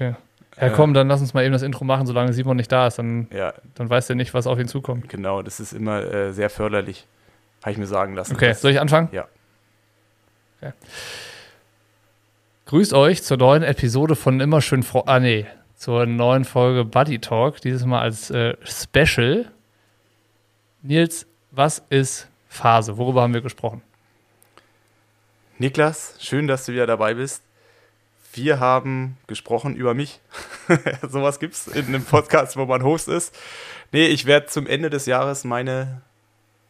Okay. Ja, komm, dann lass uns mal eben das Intro machen, solange Simon nicht da ist. Dann, Ja, dann weiß er nicht, was auf ihn zukommt. genau, das ist immer äh, sehr förderlich, habe ich mir sagen lassen. Okay, soll ich anfangen? Ja. Okay. Grüßt euch zur neuen Episode von Immer schön Fro Ah, nee. Zur neuen Folge Buddy Talk. Dieses Mal als äh, Special. Nils, was ist Phase? Worüber haben wir gesprochen? Niklas, schön, dass du wieder dabei bist. Wir haben gesprochen über mich. Sowas gibt es in einem Podcast, wo man Host ist. Nee, ich werde zum Ende des Jahres meine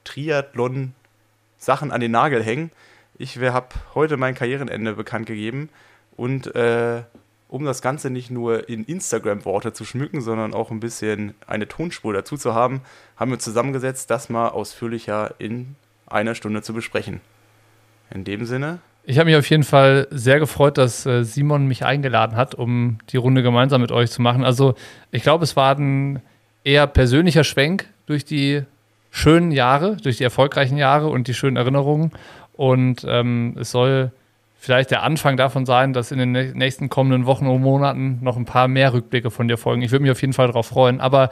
Triathlon-Sachen an den Nagel hängen. Ich habe heute mein Karrierenende bekannt gegeben. Und äh, um das Ganze nicht nur in Instagram-Worte zu schmücken, sondern auch ein bisschen eine Tonspur dazu zu haben, haben wir zusammengesetzt, das mal ausführlicher in einer Stunde zu besprechen. In dem Sinne, Ich habe mich auf jeden Fall sehr gefreut, dass äh, Simon mich eingeladen hat, um die Runde gemeinsam mit euch zu machen. Also ich glaube, es war ein eher persönlicher Schwenk durch die schönen Jahre, durch die erfolgreichen Jahre und die schönen Erinnerungen. Und ähm, es soll vielleicht der Anfang davon sein, dass in den nä- nächsten kommenden Wochen und Monaten noch ein paar mehr Rückblicke von dir folgen. Ich würde mich auf jeden Fall darauf freuen. Aber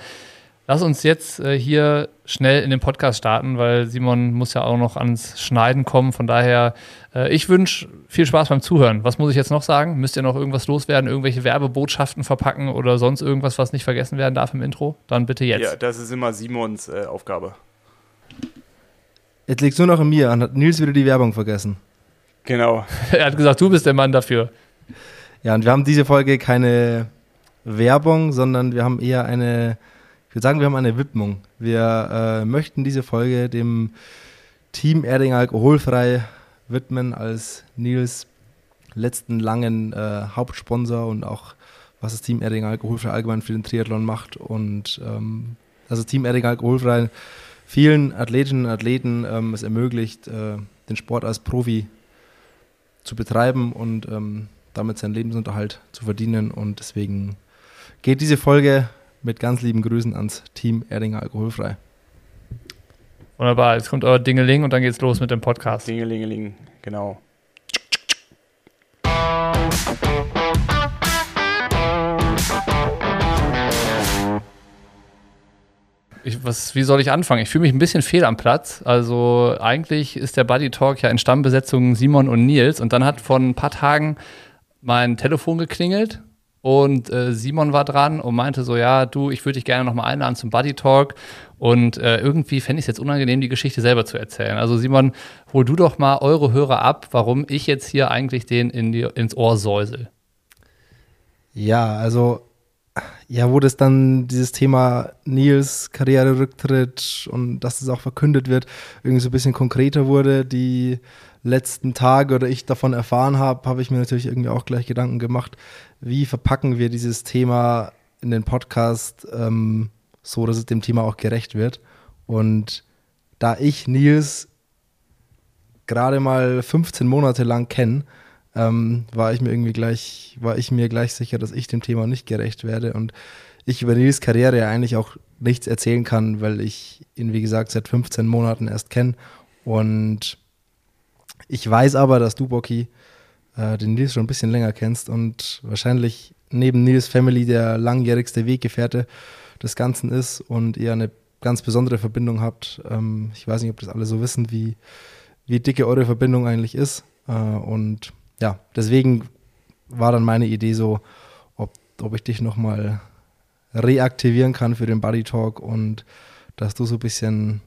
lass uns jetzt äh, hier schnell in den Podcast starten, weil Simon muss ja auch noch ans Schneiden kommen. Von daher, äh, ich wünsche viel Spaß beim Zuhören. Was muss ich jetzt noch sagen? Müsst ihr noch irgendwas loswerden, irgendwelche Werbebotschaften verpacken oder sonst irgendwas, was nicht vergessen werden darf im Intro? Dann bitte jetzt. ja, das ist immer Simons äh, Aufgabe. Jetzt liegt es nur noch an mir. Dann hat Nils wieder die Werbung vergessen. Genau. er hat gesagt, du bist der Mann dafür. Ja, und wir haben diese Folge keine Werbung, sondern wir haben eher eine, ich würde sagen, wir haben eine Widmung. Wir äh, möchten diese Folge dem Team Erding Alkoholfrei widmen als Nils letzten langen äh, Hauptsponsor und auch was das Team Erding Alkoholfrei allgemein für den Triathlon macht und ähm, also Team Erding Alkoholfrei vielen Athletinnen und Athleten ähm, es ermöglicht, äh, den Sport als Profi zu betreiben und ähm, damit seinen Lebensunterhalt zu verdienen. Und deswegen geht diese Folge mit ganz lieben Grüßen ans Team Erdinger Alkoholfrei. Wunderbar, jetzt kommt euer Dingeling und dann geht's los mit dem Podcast. Dingelingeling, genau. Ich, was, wie soll ich anfangen? Ich fühle mich ein bisschen fehl am Platz. Also eigentlich ist der Buddy Talk ja in Stammbesetzung Simon und Nils und dann hat vor ein paar Tagen mein Telefon geklingelt und äh, Simon war dran und meinte so, ja, du, ich würde dich gerne nochmal einladen zum Buddy Talk und äh, irgendwie fände ich es jetzt unangenehm, die Geschichte selber zu erzählen. Also Simon, hol du doch mal eure Hörer ab, warum ich jetzt hier eigentlich den in die, ins Ohr säusel. Ja, also ja, wo das dann dieses Thema Nils Karriererücktritt und dass es auch verkündet wird, irgendwie so ein bisschen konkreter wurde, die letzten Tage oder ich davon erfahren habe, habe ich mir natürlich irgendwie auch gleich Gedanken gemacht, wie verpacken wir dieses Thema in den Podcast ähm, so, dass es dem Thema auch gerecht wird. Und da ich Nils gerade mal 15 Monate lang kenne, ähm, war ich mir irgendwie gleich, war ich mir gleich sicher, dass ich dem Thema nicht gerecht werde und ich über Nils Karriere ja eigentlich auch nichts erzählen kann, weil ich ihn, wie gesagt, seit 15 Monaten erst kenne. Und ich weiß aber, dass du, Bocky, äh, den Nils schon ein bisschen länger kennst und wahrscheinlich neben Nils Family der langjährigste Weggefährte des Ganzen ist und ihr eine ganz besondere Verbindung habt. Ähm, ich weiß nicht, ob das alle so wissen, wie, wie dicke eure Verbindung eigentlich ist. Äh, und ja, deswegen war dann meine Idee so, ob, ob ich dich nochmal reaktivieren kann für den Buddy Talk und dass du so ein bisschen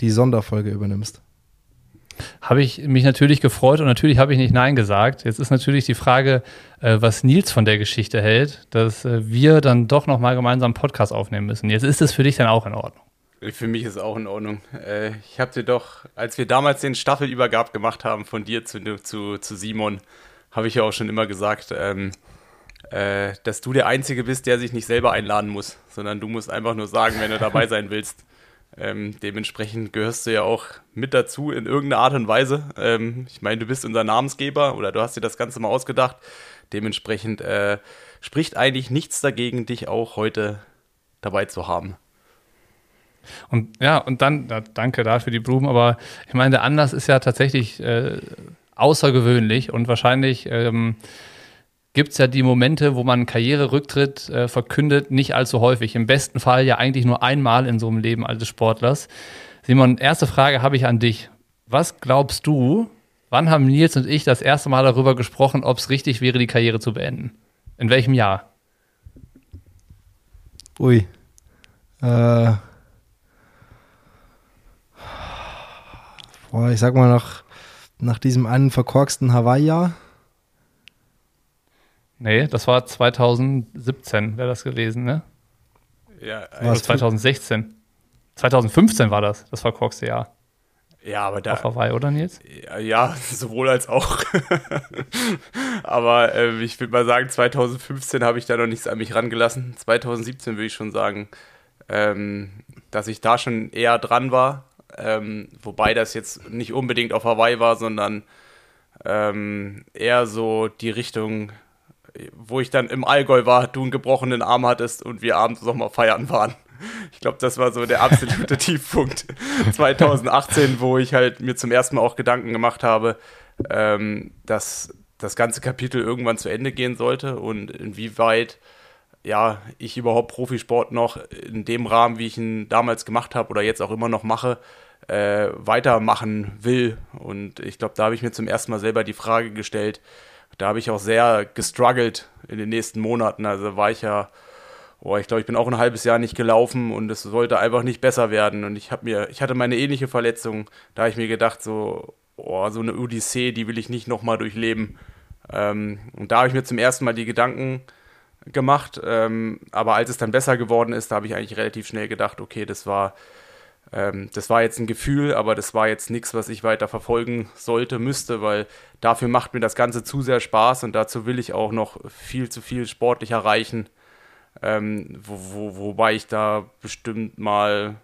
die Sonderfolge übernimmst. Habe ich mich natürlich gefreut und natürlich habe ich nicht Nein gesagt. Jetzt ist natürlich die Frage, äh, was Nils von der Geschichte hält, dass äh, wir dann doch nochmal gemeinsam einen Podcast aufnehmen müssen. Jetzt ist es für dich dann auch in Ordnung. Für mich ist es auch in Ordnung. Äh, ich habe dir doch, als wir damals den Staffelübergab gemacht haben von dir zu, zu, zu Simon, habe ich ja auch schon immer gesagt, ähm, äh, dass du der Einzige bist, der sich nicht selber einladen muss, sondern du musst einfach nur sagen, wenn du dabei sein willst. Ähm, dementsprechend gehörst du ja auch mit dazu in irgendeiner Art und Weise. Ähm, ich meine, du bist unser Namensgeber oder du hast dir das Ganze mal ausgedacht. Dementsprechend äh, spricht eigentlich nichts dagegen, dich auch heute dabei zu haben. Und ja, und dann, ja, danke dafür die Blumen, aber ich meine, der Anlass ist ja tatsächlich äh, außergewöhnlich und wahrscheinlich ähm, gibt es ja die Momente, wo man Karriererücktritt äh, verkündet, nicht allzu häufig. Im besten Fall ja eigentlich nur einmal in so einem Leben eines Sportlers. Simon, erste Frage habe ich an dich. Was glaubst du, wann haben Nils und ich das erste Mal darüber gesprochen, ob es richtig wäre, die Karriere zu beenden? In welchem Jahr? Ui. Äh. Boah, ich sag mal nach, nach diesem einen verkorksten Hawaii-Jahr. Nee, das war 2017, wäre das gewesen, ne? Ja, Oder 2016. 2015 war das, das verkorkste Jahr. Ja, aber da. Auf Hawaii, oder Nils? Ja, ja sowohl als auch. aber äh, ich würde mal sagen, 2015 habe ich da noch nichts an mich rangelassen. 2017 würde ich schon sagen, ähm, dass ich da schon eher dran war. Ähm, wobei das jetzt nicht unbedingt auf Hawaii war, sondern ähm, eher so die Richtung wo ich dann im Allgäu war, du einen gebrochenen Arm hattest und wir abends noch mal feiern waren. Ich glaube, das war so der absolute Tiefpunkt 2018, wo ich halt mir zum ersten Mal auch Gedanken gemacht habe, ähm, dass das ganze Kapitel irgendwann zu Ende gehen sollte und inwieweit ja, ich überhaupt Profisport noch in dem Rahmen, wie ich ihn damals gemacht habe oder jetzt auch immer noch mache, äh, weitermachen will. Und ich glaube, da habe ich mir zum ersten Mal selber die Frage gestellt, da habe ich auch sehr gestruggelt in den nächsten Monaten. Also war ich ja, oh, ich glaube, ich bin auch ein halbes Jahr nicht gelaufen und es sollte einfach nicht besser werden. Und ich habe mir, ich hatte meine ähnliche Verletzung. Da habe ich mir gedacht, so, oh, so eine Odyssee, die will ich nicht nochmal durchleben. Ähm, und da habe ich mir zum ersten Mal die Gedanken gemacht. Ähm, aber als es dann besser geworden ist, da habe ich eigentlich relativ schnell gedacht, okay, das war ähm, das war jetzt ein Gefühl, aber das war jetzt nichts, was ich weiter verfolgen sollte, müsste, weil dafür macht mir das Ganze zu sehr Spaß und dazu will ich auch noch viel zu viel sportlich erreichen. Ähm, wo, wo, wobei ich da bestimmt mal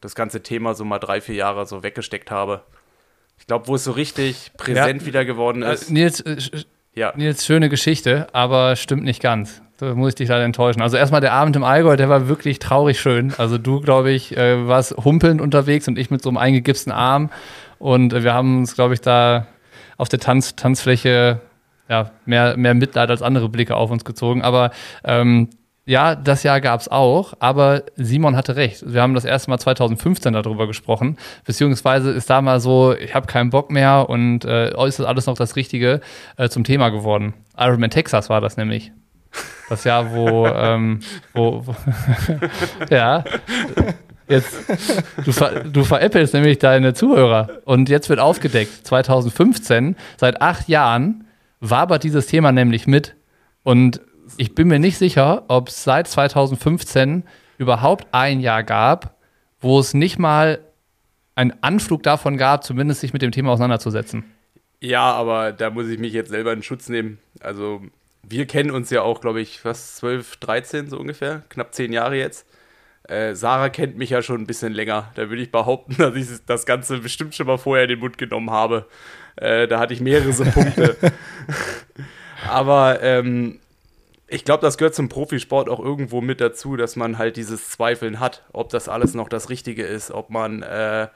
das ganze Thema so mal drei, vier Jahre so weggesteckt habe. Ich glaube, wo es so richtig präsent ja, wieder geworden äh, ist. Nils, äh, ja. Nils, schöne Geschichte, aber stimmt nicht ganz. Muss ich dich leider enttäuschen. Also erstmal der Abend im Allgäu, der war wirklich traurig schön. Also du, glaube ich, äh, warst humpelnd unterwegs und ich mit so einem eingegipsten Arm. Und äh, wir haben uns, glaube ich, da auf der Tanz Tanzfläche ja, mehr, mehr Mitleid als andere Blicke auf uns gezogen. Aber ähm, ja, das Jahr gab es auch, aber Simon hatte recht. Wir haben das erste Mal 2015 darüber gesprochen, beziehungsweise ist da mal so, ich habe keinen Bock mehr und äh, ist das alles noch das Richtige äh, zum Thema geworden. Ironman Texas war das nämlich. Das Jahr, wo, ähm, wo, wo ja, jetzt, du, ver, du veräppelst nämlich deine Zuhörer. Und jetzt wird aufgedeckt, 2015, seit acht Jahren, wabert dieses Thema nämlich mit. Und ich bin mir nicht sicher, ob es seit 2015 überhaupt ein Jahr gab, wo es nicht mal einen Anflug davon gab, zumindest sich mit dem Thema auseinanderzusetzen. Ja, aber da muss ich mich jetzt selber in Schutz nehmen. Also wir kennen uns ja auch, glaube ich, was, 12, 13 so ungefähr, knapp 10 Jahre jetzt. Äh, Sarah kennt mich ja schon ein bisschen länger. Da würde ich behaupten, dass ich das Ganze bestimmt schon mal vorher in den Mund genommen habe. Äh, da hatte ich mehrere so Punkte. Aber ähm, ich glaube, das gehört zum Profisport auch irgendwo mit dazu, dass man halt dieses Zweifeln hat, ob das alles noch das Richtige ist, ob man äh,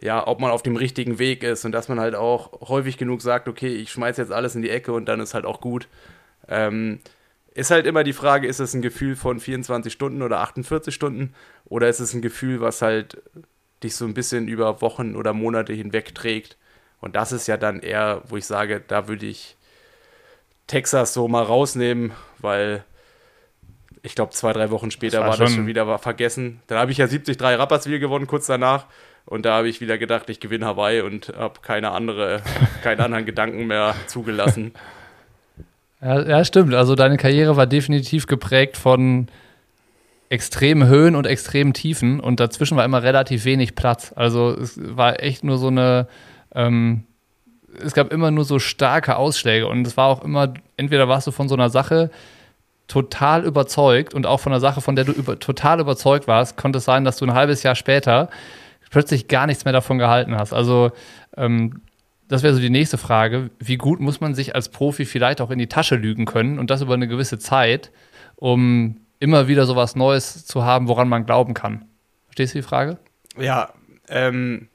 ja, ob man auf dem richtigen Weg ist und dass man halt auch häufig genug sagt, okay, ich schmeiß jetzt alles in die Ecke und dann ist halt auch gut. Ähm, ist halt immer die Frage, ist es ein Gefühl von 24 Stunden oder 48 Stunden oder ist es ein Gefühl, was halt dich so ein bisschen über Wochen oder Monate hinweg trägt. Und das ist ja dann eher, wo ich sage, da würde ich Texas so mal rausnehmen, weil ich glaube, zwei, drei Wochen später das war, war das schon wieder vergessen. Dann habe ich ja 73 Rapperswil gewonnen, kurz danach. Und da habe ich wieder gedacht, ich gewinne Hawaii und habe keine andere, keinen anderen Gedanken mehr zugelassen. Ja, ja, stimmt. Also deine Karriere war definitiv geprägt von extremen Höhen und extremen Tiefen und dazwischen war immer relativ wenig Platz. Also es war echt nur so eine, ähm, es gab immer nur so starke Ausschläge und es war auch immer, entweder warst du von so einer Sache total überzeugt und auch von einer Sache, von der du über, total überzeugt warst, konnte es sein, dass du ein halbes Jahr später plötzlich gar nichts mehr davon gehalten hast. Also ähm, das wäre so die nächste Frage. Wie gut muss man sich als Profi vielleicht auch in die Tasche lügen können und das über eine gewisse Zeit, um immer wieder so was Neues zu haben, woran man glauben kann? Verstehst du die Frage? Ja, ähm,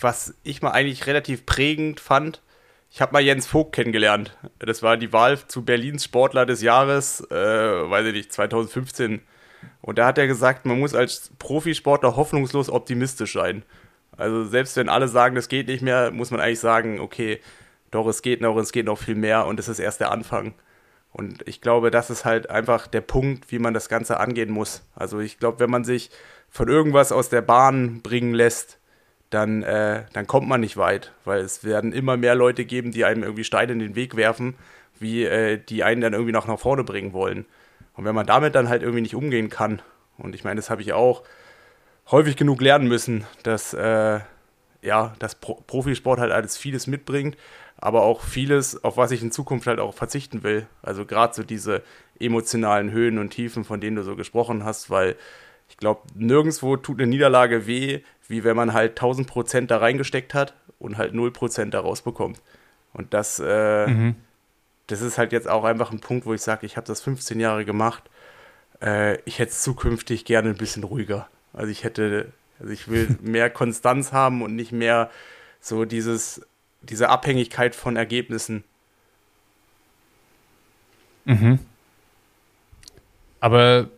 was ich mal eigentlich relativ prägend fand, ich habe mal Jens Vogt kennengelernt. Das war die Wahl zu Berlins Sportler des Jahres, äh, weiß ich nicht, 2015. Und da hat er gesagt, man muss als Profisportler hoffnungslos optimistisch sein. Also selbst wenn alle sagen, das geht nicht mehr, muss man eigentlich sagen, okay, doch, es geht noch, es geht noch viel mehr und es ist erst der Anfang. Und ich glaube, das ist halt einfach der Punkt, wie man das Ganze angehen muss. Also ich glaube, wenn man sich von irgendwas aus der Bahn bringen lässt, dann, äh, dann kommt man nicht weit, weil es werden immer mehr Leute geben, die einem irgendwie Steine in den Weg werfen, wie äh, die einen dann irgendwie noch nach vorne bringen wollen. Und wenn man damit dann halt irgendwie nicht umgehen kann, und ich meine, das habe ich auch häufig genug lernen müssen, dass äh, ja, dass Pro Profisport halt alles vieles mitbringt, aber auch vieles, auf was ich in Zukunft halt auch verzichten will. Also gerade so diese emotionalen Höhen und Tiefen, von denen du so gesprochen hast, weil ich glaube, nirgendwo tut eine Niederlage weh, wie wenn man halt 1000 Prozent da reingesteckt hat und halt 0 Prozent da rausbekommt. Und das, äh, mhm. das ist halt jetzt auch einfach ein Punkt, wo ich sage, ich habe das 15 Jahre gemacht. Äh, ich hätte es zukünftig gerne ein bisschen ruhiger. Also ich hätte, also ich will mehr Konstanz haben und nicht mehr so dieses, diese Abhängigkeit von Ergebnissen. Mhm. Aber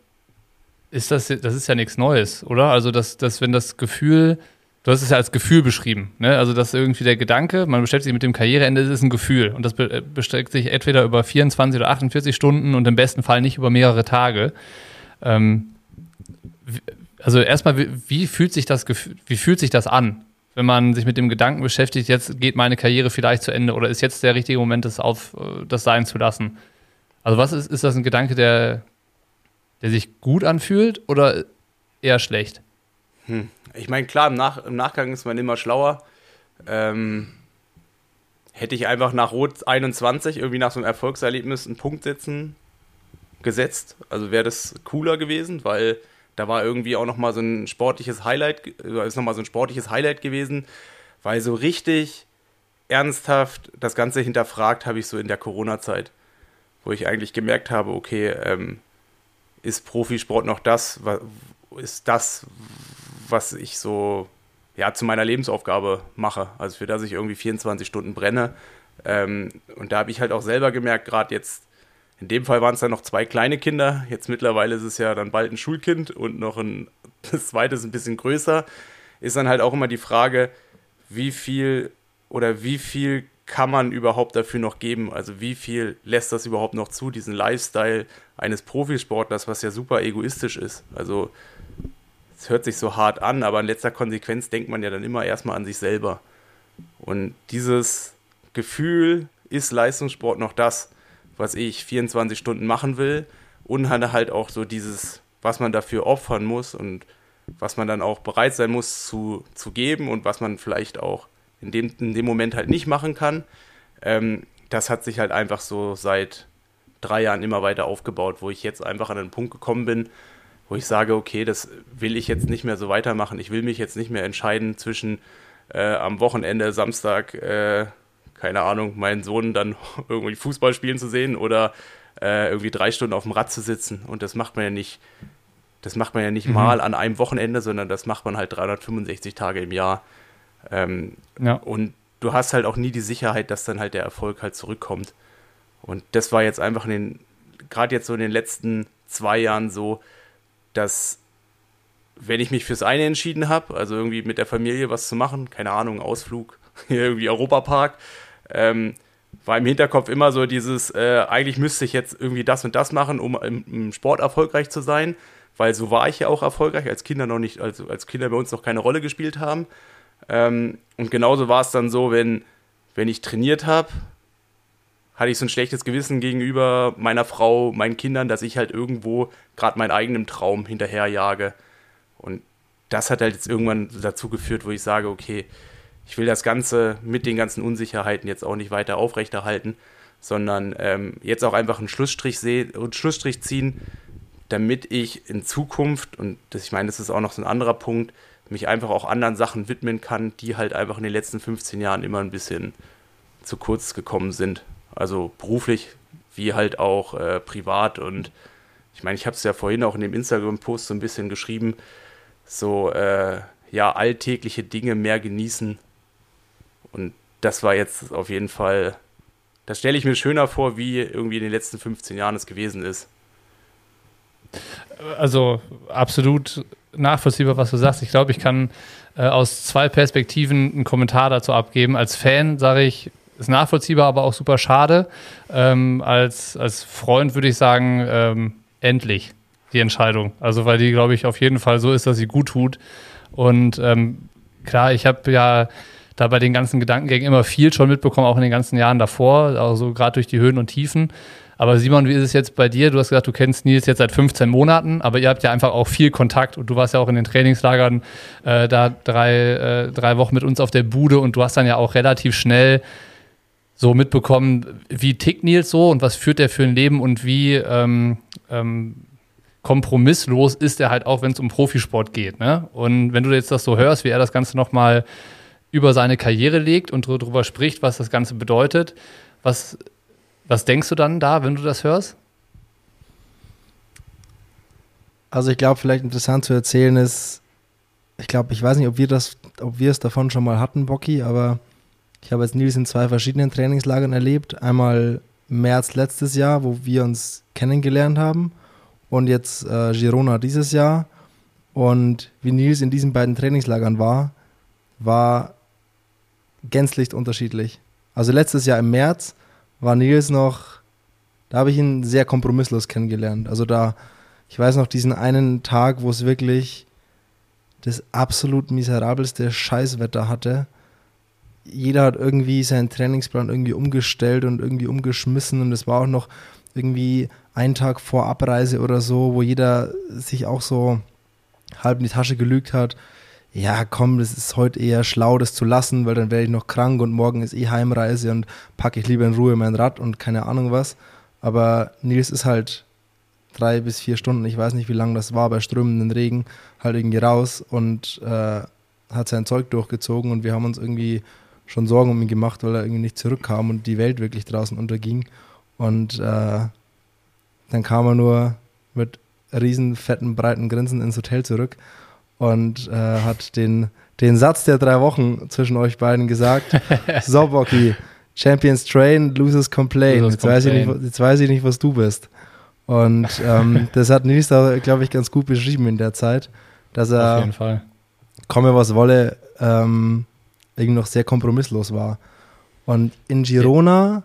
ist das, das ist ja nichts Neues, oder? Also, dass, dass wenn das Gefühl, du hast es ja als Gefühl beschrieben, ne? Also, dass irgendwie der Gedanke, man beschäftigt sich mit dem Karriereende, das ist ein Gefühl. Und das be bestreckt sich entweder über 24 oder 48 Stunden und im besten Fall nicht über mehrere Tage. Ähm, also erstmal, wie, wie, fühlt sich das wie fühlt sich das an, wenn man sich mit dem Gedanken beschäftigt, jetzt geht meine Karriere vielleicht zu Ende oder ist jetzt der richtige Moment, das auf das sein zu lassen? Also was ist, ist das ein Gedanke, der der sich gut anfühlt oder eher schlecht? Hm. Ich meine, klar, im, Nach im, Nachgang ist man immer schlauer. Ähm, hätte ich einfach nach Rot 21 irgendwie nach so einem Erfolgserlebnis einen Punkt setzen gesetzt, also wäre das cooler gewesen, weil da war irgendwie auch noch mal so ein sportliches Highlight, ist noch mal so ein sportliches Highlight gewesen, weil so richtig ernsthaft das Ganze hinterfragt habe ich so in der Corona-Zeit, wo ich eigentlich gemerkt habe, okay, ähm, ist Profisport noch das, ist das, was ich so ja, zu meiner Lebensaufgabe mache. Also für das ich irgendwie 24 Stunden brenne. Ähm, und da habe ich halt auch selber gemerkt, gerade jetzt, in dem Fall waren es dann noch zwei kleine Kinder. Jetzt mittlerweile ist es ja dann bald ein Schulkind und noch ein, das zweite ist ein bisschen größer. Ist dann halt auch immer die Frage, wie viel oder wie viel kann man überhaupt dafür noch geben? Also wie viel lässt das überhaupt noch zu, diesen Lifestyle eines Profisportlers, was ja super egoistisch ist? Also es hört sich so hart an, aber in letzter Konsequenz denkt man ja dann immer erstmal an sich selber. Und dieses Gefühl, ist Leistungssport noch das, was ich 24 Stunden machen will? Und halt auch so dieses, was man dafür opfern muss und was man dann auch bereit sein muss zu, zu geben und was man vielleicht auch in dem, in dem Moment halt nicht machen kann. Ähm, das hat sich halt einfach so seit drei Jahren immer weiter aufgebaut, wo ich jetzt einfach an einen Punkt gekommen bin, wo ich sage, okay, das will ich jetzt nicht mehr so weitermachen. Ich will mich jetzt nicht mehr entscheiden zwischen äh, am Wochenende, Samstag, äh, keine Ahnung, meinen Sohn dann irgendwie Fußball spielen zu sehen oder äh, irgendwie drei Stunden auf dem Rad zu sitzen. Und das macht man ja nicht, das macht man ja nicht mhm. mal an einem Wochenende, sondern das macht man halt 365 Tage im Jahr. Ähm, ja. Und du hast halt auch nie die Sicherheit, dass dann halt der Erfolg halt zurückkommt. Und das war jetzt einfach in den, gerade jetzt so in den letzten zwei Jahren so, dass wenn ich mich fürs eine entschieden habe, also irgendwie mit der Familie was zu machen, keine Ahnung, Ausflug, irgendwie Europapark, ähm, war im Hinterkopf immer so dieses, äh, eigentlich müsste ich jetzt irgendwie das und das machen, um im, im, Sport erfolgreich zu sein, weil so war ich ja auch erfolgreich, als Kinder noch nicht, also als Kinder bei uns noch keine Rolle gespielt haben. Ähm, und genauso war es dann so, wenn, wenn ich trainiert habe, hatte ich so ein schlechtes Gewissen gegenüber meiner Frau, meinen Kindern, dass ich halt irgendwo gerade meinen eigenen Traum hinterherjage. Und das hat halt jetzt irgendwann dazu geführt, wo ich sage, okay, ich will das Ganze mit den ganzen Unsicherheiten jetzt auch nicht weiter aufrechterhalten, sondern ähm, jetzt auch einfach einen Schlussstrich, seh Schlussstrich ziehen, damit ich in Zukunft, und das, ich meine, das ist auch noch so ein anderer Punkt, mich einfach auch anderen Sachen widmen kann, die halt einfach in den letzten 15 Jahren immer ein bisschen zu kurz gekommen sind. Also beruflich wie halt auch äh, privat. Und ich meine, ich habe es ja vorhin auch in dem Instagram-Post so ein bisschen geschrieben, so äh, ja, alltägliche Dinge mehr genießen. Und das war jetzt auf jeden Fall, das stelle ich mir schöner vor, wie irgendwie in den letzten 15 Jahren es gewesen ist. Also absolut nachvollziehbar, was du sagst. Ich glaube, ich kann äh, aus zwei Perspektiven einen Kommentar dazu abgeben. Als Fan sage ich, ist nachvollziehbar, aber auch super schade. Ähm, als, als Freund würde ich sagen, ähm, endlich die Entscheidung. Also, weil die, glaube ich, auf jeden Fall so ist, dass sie gut tut. Und ähm, klar, ich habe ja da bei den ganzen Gedankengängen immer viel schon mitbekommen, auch in den ganzen Jahren davor, also gerade durch die Höhen und Tiefen. Aber Simon, wie ist es jetzt bei dir? Du hast gesagt, du kennst Nils jetzt seit 15 Monaten, aber ihr habt ja einfach auch viel Kontakt und du warst ja auch in den Trainingslagern äh, da drei, äh, drei Wochen mit uns auf der Bude und du hast dann ja auch relativ schnell so mitbekommen, wie tickt Nils so und was führt er für ein Leben und wie ähm, ähm, kompromisslos ist er halt auch, wenn es um Profisport geht. Ne? Und wenn du jetzt das so hörst, wie er das Ganze nochmal über seine Karriere legt und darüber spricht, was das Ganze bedeutet, was was denkst du dann da, wenn du das hörst? Also ich glaube, vielleicht interessant zu erzählen ist, ich glaube, ich weiß nicht, ob wir das, ob wir es davon schon mal hatten, Bocky, aber ich habe jetzt Nils in zwei verschiedenen Trainingslagern erlebt. Einmal März letztes Jahr, wo wir uns kennengelernt haben und jetzt äh, Girona dieses Jahr. Und wie Nils in diesen beiden Trainingslagern war, war gänzlich unterschiedlich. Also letztes Jahr im März war Nils noch, da habe ich ihn sehr kompromisslos kennengelernt. Also da, ich weiß noch diesen einen Tag, wo es wirklich das absolut miserabelste Scheißwetter hatte. Jeder hat irgendwie seinen Trainingsplan irgendwie umgestellt und irgendwie umgeschmissen und es war auch noch irgendwie ein Tag vor Abreise oder so, wo jeder sich auch so halb in die Tasche gelügt hat ja, komm, das ist heute eher schlau, das zu lassen, weil dann werde ich noch krank und morgen ist eh Heimreise und packe ich lieber in Ruhe mein Rad und keine Ahnung was. Aber Nils ist halt drei bis vier Stunden, ich weiß nicht, wie lange das war, bei strömenden Regen, halt irgendwie raus und äh, hat sein Zeug durchgezogen und wir haben uns irgendwie schon Sorgen um ihn gemacht, weil er irgendwie nicht zurückkam und die Welt wirklich draußen unterging. Und äh, dann kam er nur mit riesen, fetten, breiten Grinsen ins Hotel zurück und äh, hat den, den Satz der drei Wochen zwischen euch beiden gesagt. so, Bocky, Champions train, losers complain. Losers jetzt, complain. Weiß ich nicht, jetzt weiß ich nicht, was du bist. Und ähm, das hat Nils da, glaube ich, ganz gut beschrieben in der Zeit, dass er, Auf jeden Fall. komme was wolle, ähm, irgendwie noch sehr kompromisslos war. Und in Girona,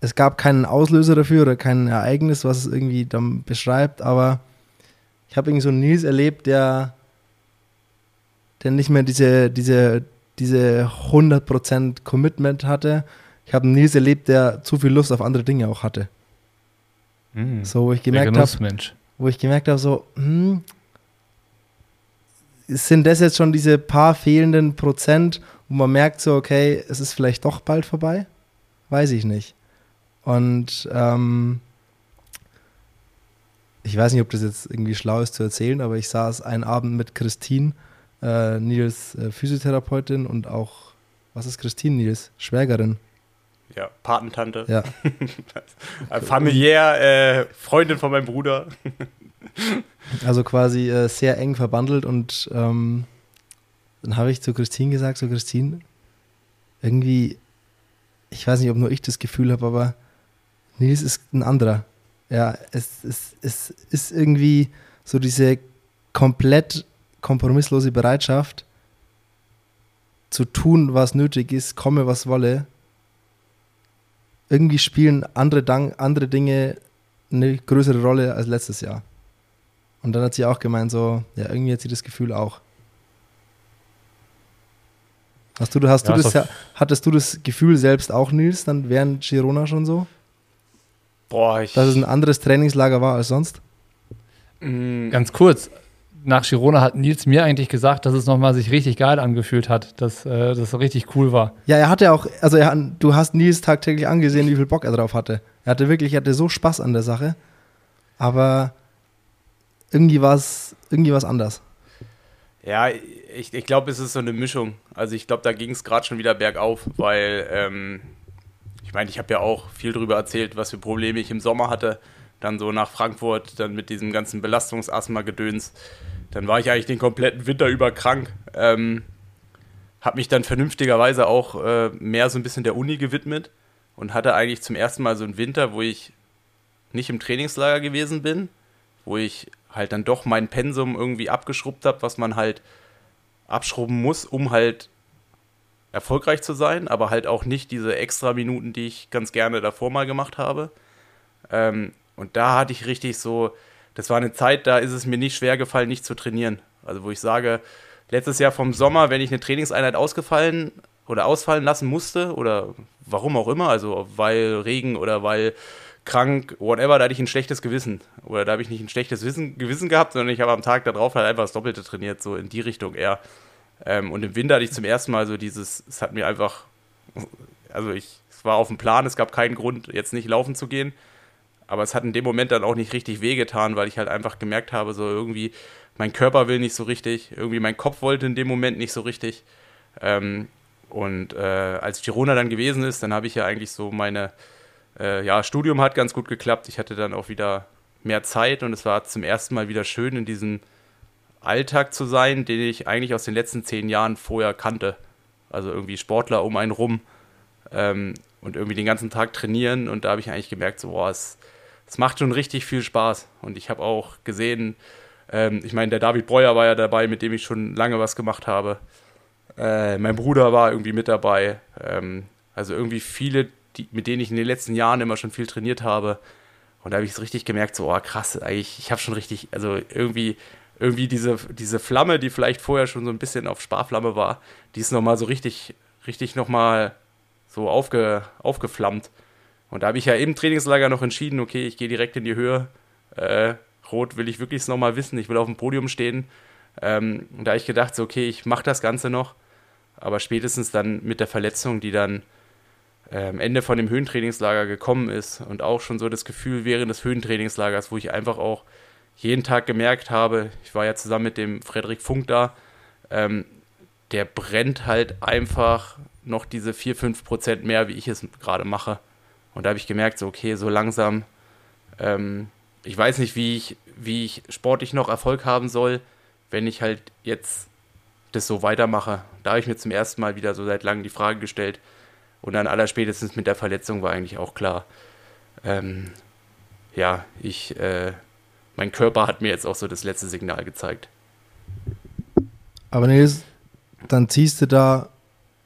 es gab keinen Auslöser dafür oder kein Ereignis, was es irgendwie dann beschreibt, aber ich habe irgendwie so einen Nils erlebt, der, der nicht mehr diese, diese, diese 100% Commitment hatte. Ich habe einen Nils erlebt, der zu viel Lust auf andere Dinge auch hatte. Mm, so, wo ich gemerkt habe, wo ich gemerkt habe, so, hm, sind das jetzt schon diese paar fehlenden Prozent, wo man merkt, so, okay, es ist vielleicht doch bald vorbei? Weiß ich nicht. Und ähm, ich weiß nicht, ob das jetzt irgendwie schlau ist zu erzählen, aber ich saß einen Abend mit Christine, äh, Nils äh, Physiotherapeutin und auch, was ist Christine, Nils? Schwägerin. Ja, Patentante. Ja. Familiär, äh, Freundin von meinem Bruder. also quasi äh, sehr eng verbandelt und ähm, dann habe ich zu Christine gesagt, so Christine, irgendwie, ich weiß nicht, ob nur ich das Gefühl habe, aber Nils ist ein anderer. Ja, es, es, es ist irgendwie so diese komplett kompromisslose Bereitschaft zu tun, was nötig ist, komme, was wolle. Irgendwie spielen andere, andere Dinge eine größere Rolle als letztes Jahr. Und dann hat sie auch gemeint, so, ja, irgendwie hat sie das Gefühl auch. Hast du, hast ja, du das, hattest du das Gefühl selbst auch, Nils, dann während Girona schon so? Boah, ich. Dass es ein anderes Trainingslager war als sonst? Mhm. Ganz kurz. Nach Girona hat Nils mir eigentlich gesagt, dass es nochmal sich richtig geil angefühlt hat, dass äh, das richtig cool war. Ja, er hatte auch, also er, du hast Nils tagtäglich angesehen, wie viel Bock er drauf hatte. Er hatte wirklich, er hatte so Spaß an der Sache, aber irgendwie war es irgendwie was anders. Ja, ich, ich glaube, es ist so eine Mischung. Also ich glaube, da ging es gerade schon wieder bergauf, weil ähm, ich meine, ich habe ja auch viel darüber erzählt, was für Probleme ich im Sommer hatte. Dann so nach Frankfurt, dann mit diesem ganzen Belastungsasthma-Gedöns. Dann war ich eigentlich den kompletten Winter über krank. Ähm, habe mich dann vernünftigerweise auch äh, mehr so ein bisschen der Uni gewidmet und hatte eigentlich zum ersten Mal so einen Winter, wo ich nicht im Trainingslager gewesen bin, wo ich halt dann doch mein Pensum irgendwie abgeschrubbt habe, was man halt abschrubben muss, um halt erfolgreich zu sein, aber halt auch nicht diese extra Minuten, die ich ganz gerne davor mal gemacht habe. Ähm, und da hatte ich richtig so, das war eine Zeit, da ist es mir nicht schwer gefallen, nicht zu trainieren. Also wo ich sage, letztes Jahr vom Sommer, wenn ich eine Trainingseinheit ausgefallen oder ausfallen lassen musste oder warum auch immer, also weil Regen oder weil krank, whatever, da hatte ich ein schlechtes Gewissen. Oder da habe ich nicht ein schlechtes Wissen, Gewissen gehabt, sondern ich habe am Tag darauf halt einfach das Doppelte trainiert, so in die Richtung eher. Ähm, und im Winter hatte ich zum ersten Mal so dieses, es hat mir einfach, also ich, es war auf dem Plan, es gab keinen Grund, jetzt nicht laufen zu gehen. Aber es hat in dem Moment dann auch nicht richtig wehgetan, weil ich halt einfach gemerkt habe, so irgendwie, mein Körper will nicht so richtig, irgendwie mein Kopf wollte in dem Moment nicht so richtig. Ähm, und äh, als Girona dann gewesen ist, dann habe ich ja eigentlich so meine, äh, ja, Studium hat ganz gut geklappt. Ich hatte dann auch wieder mehr Zeit und es war zum ersten Mal wieder schön, in diesem Alltag zu sein, den ich eigentlich aus den letzten zehn Jahren vorher kannte. Also irgendwie Sportler um einen rum ähm, und irgendwie den ganzen Tag trainieren. Und da habe ich eigentlich gemerkt, so, boah, es, es macht schon richtig viel Spaß. Und ich habe auch gesehen, ähm, ich meine, der David Breuer war ja dabei, mit dem ich schon lange was gemacht habe. Äh, mein Bruder war irgendwie mit dabei. Ähm, also irgendwie viele, die, mit denen ich in den letzten Jahren immer schon viel trainiert habe. Und da habe ich es richtig gemerkt, so, oh krass, eigentlich, ich habe schon richtig, also irgendwie, irgendwie diese, diese Flamme, die vielleicht vorher schon so ein bisschen auf Sparflamme war, die ist nochmal so richtig, richtig nochmal so aufge, aufgeflammt. Und da habe ich ja im Trainingslager noch entschieden, okay, ich gehe direkt in die Höhe. Äh, Rot will ich wirklich nochmal wissen, ich will auf dem Podium stehen. Ähm, und da habe ich gedacht, so, okay, ich mache das Ganze noch. Aber spätestens dann mit der Verletzung, die dann äh, am Ende von dem Höhentrainingslager gekommen ist und auch schon so das Gefühl während des Höhentrainingslagers, wo ich einfach auch jeden Tag gemerkt habe, ich war ja zusammen mit dem Frederik Funk da, ähm, der brennt halt einfach noch diese 4, 5 Prozent mehr, wie ich es gerade mache. Und da habe ich gemerkt, so okay, so langsam, ähm, ich weiß nicht, wie ich, wie ich sportlich noch Erfolg haben soll, wenn ich halt jetzt das so weitermache. Da habe ich mir zum ersten Mal wieder so seit langem die Frage gestellt, und dann allerspätestens mit der Verletzung war eigentlich auch klar, ähm, ja, ich, äh, mein Körper hat mir jetzt auch so das letzte Signal gezeigt. Aber Nils, dann ziehst du da,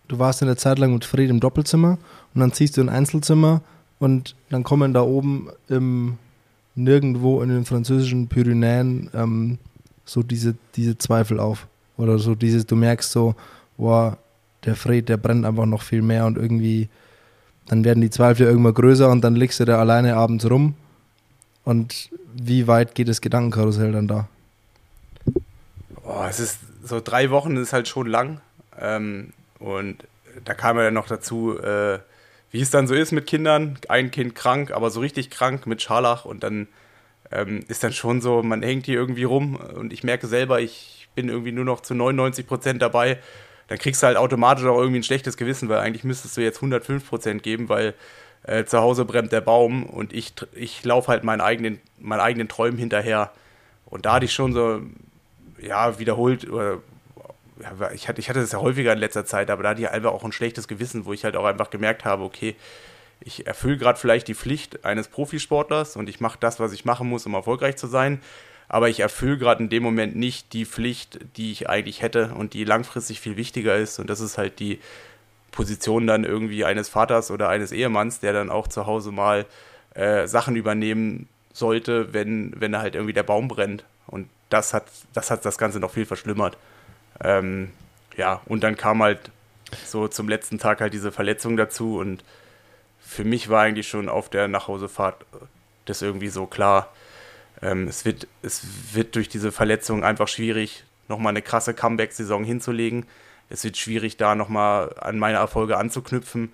du warst in der Zeit lang mit Fred im Doppelzimmer und dann ziehst du ein Einzelzimmer und dann kommen da oben im nirgendwo in den französischen Pyrenäen ähm, so diese, diese Zweifel auf. Oder so dieses, du merkst so, boah, der Fred, der brennt einfach noch viel mehr und irgendwie, dann werden die Zweifel irgendwann größer und dann liegst du da alleine abends rum. Und wie weit geht das Gedankenkarussell dann da? Oh, es ist so drei Wochen ist halt schon lang. Ähm, und da kam ja dann noch dazu, äh, wie es dann so ist mit Kindern. Ein Kind krank, aber so richtig krank mit Scharlach und dann ähm, ist dann schon so, man hängt hier irgendwie rum und ich merke selber, ich bin irgendwie nur noch zu 99 Prozent dabei dann kriegst du halt automatisch auch irgendwie ein schlechtes Gewissen, weil eigentlich müsstest du jetzt 105% geben, weil äh, zu Hause brennt der Baum und ich, ich laufe halt meinen eigenen, meinen eigenen Träumen hinterher. Und da hatte ich schon so, ja, wiederholt, oder, ja, ich, hatte, ich hatte das ja häufiger in letzter Zeit, aber da hatte ich einfach auch ein schlechtes Gewissen, wo ich halt auch einfach gemerkt habe, okay, ich erfülle gerade vielleicht die Pflicht eines Profisportlers und ich mache das, was ich machen muss, um erfolgreich zu sein aber ich erfülle gerade in dem Moment nicht die Pflicht, die ich eigentlich hätte und die langfristig viel wichtiger ist. Und das ist halt die Position dann irgendwie eines Vaters oder eines Ehemanns, der dann auch zu Hause mal äh, Sachen übernehmen sollte, wenn, wenn halt irgendwie der Baum brennt. Und das hat, das hat das Ganze noch viel verschlimmert. Ähm, ja, und dann kam halt so zum letzten Tag halt diese Verletzung dazu und für mich war eigentlich schon auf der Nachhausefahrt das irgendwie so klar, ähm, es, wird, es wird durch diese Verletzung einfach schwierig, nochmal eine krasse Comeback-Saison hinzulegen. Es wird schwierig, da nochmal an meine Erfolge anzuknüpfen.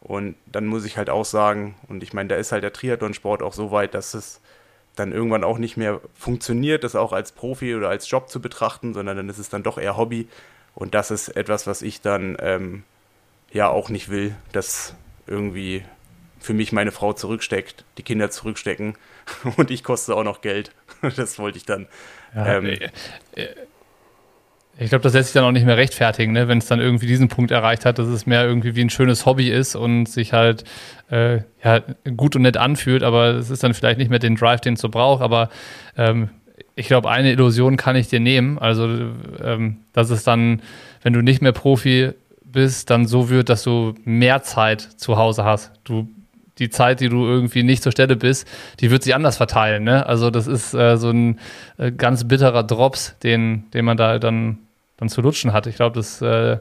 Und dann muss ich halt auch sagen, und ich meine, da ist halt der Triathlon-Sport auch so weit, dass es dann irgendwann auch nicht mehr funktioniert, das auch als Profi oder als Job zu betrachten, sondern dann ist es dann doch eher Hobby. Und das ist etwas, was ich dann ähm, ja auch nicht will, dass irgendwie für mich meine Frau zurücksteckt, die Kinder zurückstecken und ich koste auch noch Geld. Das wollte ich dann. Ja, ähm, äh, äh, Ich glaube, das lässt sich dann auch nicht mehr rechtfertigen, ne? wenn es dann irgendwie diesen Punkt erreicht hat, dass es mehr irgendwie wie ein schönes Hobby ist und sich halt äh, ja, gut und nett anfühlt, aber es ist dann vielleicht nicht mehr den Drive, den es so braucht. Aber ähm, ich glaube, eine Illusion kann ich dir nehmen. Also, ähm, dass es dann, wenn du nicht mehr Profi bist, dann so wird, dass du mehr Zeit zu Hause hast. Du die Zeit, die du irgendwie nicht zur Stelle bist, die wird sich anders verteilen. Ne? Also das ist äh, so ein äh, ganz bitterer Drops, den, den man da dann, dann zu lutschen hat. Ich glaube, das äh,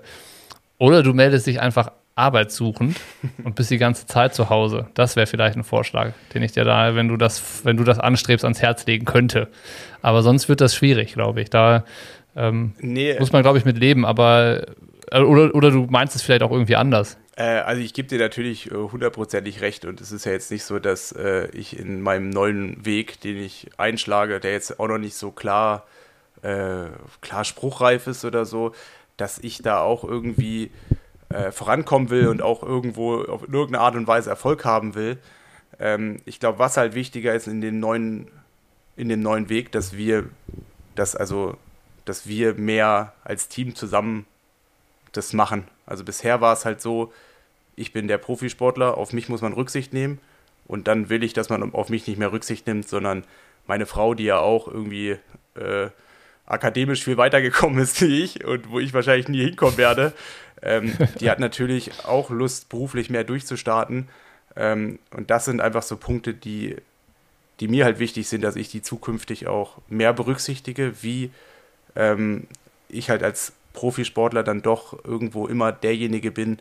oder du meldest dich einfach arbeitssuchend und bist die ganze Zeit zu Hause. Das wäre vielleicht ein Vorschlag, den ich dir da, wenn du das, wenn du das anstrebst, ans Herz legen könnte. Aber sonst wird das schwierig, glaube ich. Da ähm, nee. muss man, glaube ich, mit leben. Aber äh, oder, oder du meinst es vielleicht auch irgendwie anders. Äh, also ich gebe dir natürlich äh, hundertprozentig recht und es ist ja jetzt nicht so, dass äh, ich in meinem neuen Weg, den ich einschlage, der jetzt auch noch nicht so klar, äh, klar spruchreif ist oder so, dass ich da auch irgendwie äh, vorankommen will und auch irgendwo auf irgendeine Art und Weise Erfolg haben will. Ähm, ich glaube, was halt wichtiger ist in den neuen, in dem neuen Weg, dass wir, dass also, dass wir mehr als Team zusammen das machen. Also bisher war es halt so, ich bin der Profisportler, auf mich muss man Rücksicht nehmen und dann will ich, dass man auf mich nicht mehr Rücksicht nimmt, sondern meine Frau, die ja auch irgendwie äh, akademisch viel weitergekommen ist wie ich und wo ich wahrscheinlich nie hinkommen werde, ähm, die hat natürlich auch Lust, beruflich mehr durchzustarten. Ähm, und das sind einfach so Punkte, die, die mir halt wichtig sind, dass ich die zukünftig auch mehr berücksichtige, wie ähm, ich halt als Profisportler dann doch irgendwo immer derjenige bin,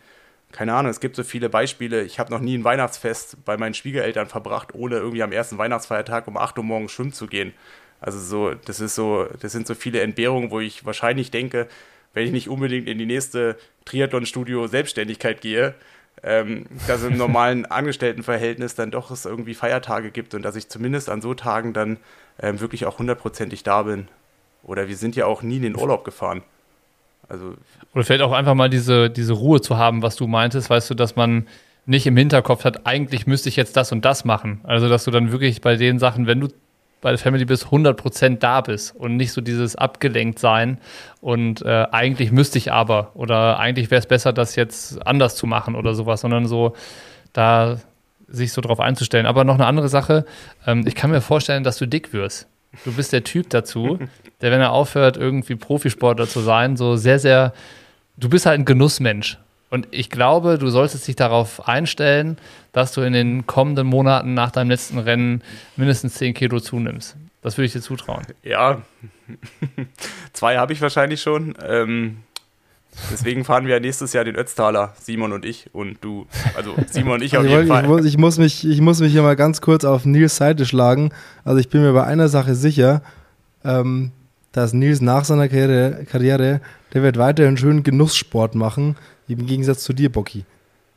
keine Ahnung, es gibt so viele Beispiele. Ich habe noch nie ein Weihnachtsfest bei meinen Schwiegereltern verbracht, ohne irgendwie am ersten Weihnachtsfeiertag um 8 Uhr morgens schwimmen zu gehen. Also so, das ist so, das sind so viele Entbehrungen, wo ich wahrscheinlich denke, wenn ich nicht unbedingt in die nächste Triathlon-Studio Selbstständigkeit gehe, ähm, dass im normalen Angestelltenverhältnis dann doch es irgendwie Feiertage gibt und dass ich zumindest an so Tagen dann ähm, wirklich auch hundertprozentig da bin. Oder wir sind ja auch nie in den Urlaub gefahren. Also Oder vielleicht auch einfach mal diese, diese Ruhe zu haben, was du meintest, weißt du, dass man nicht im Hinterkopf hat, eigentlich müsste ich jetzt das und das machen. Also, dass du dann wirklich bei den Sachen, wenn du bei der Family bist, 100% da bist und nicht so dieses abgelenkt sein und äh, eigentlich müsste ich aber oder eigentlich wäre es besser, das jetzt anders zu machen oder sowas, sondern so da sich so drauf einzustellen. Aber noch eine andere Sache, ähm, ich kann mir vorstellen, dass du dick wirst. Du bist der Typ dazu, der, wenn er aufhört, irgendwie Profisportler zu sein, so sehr, sehr, du bist halt ein Genussmensch. Und ich glaube, du solltest dich darauf einstellen, dass du in den kommenden Monaten nach deinem letzten Rennen mindestens 10 Kilo zunimmst. Das würde ich dir zutrauen. Ja, zwei habe ich wahrscheinlich schon. Ähm, Deswegen fahren wir nächstes Jahr den Ötztaler, Simon und ich und du. Also Simon und ich also auf jeden ich, Fall. Ich muss, ich, muss mich, ich muss mich hier mal ganz kurz auf Nils Seite schlagen. Also ich bin mir bei einer Sache sicher, ähm, dass Nils nach seiner Karriere, Karriere, der wird weiterhin schönen Genusssport machen, im Gegensatz zu dir, Bocky.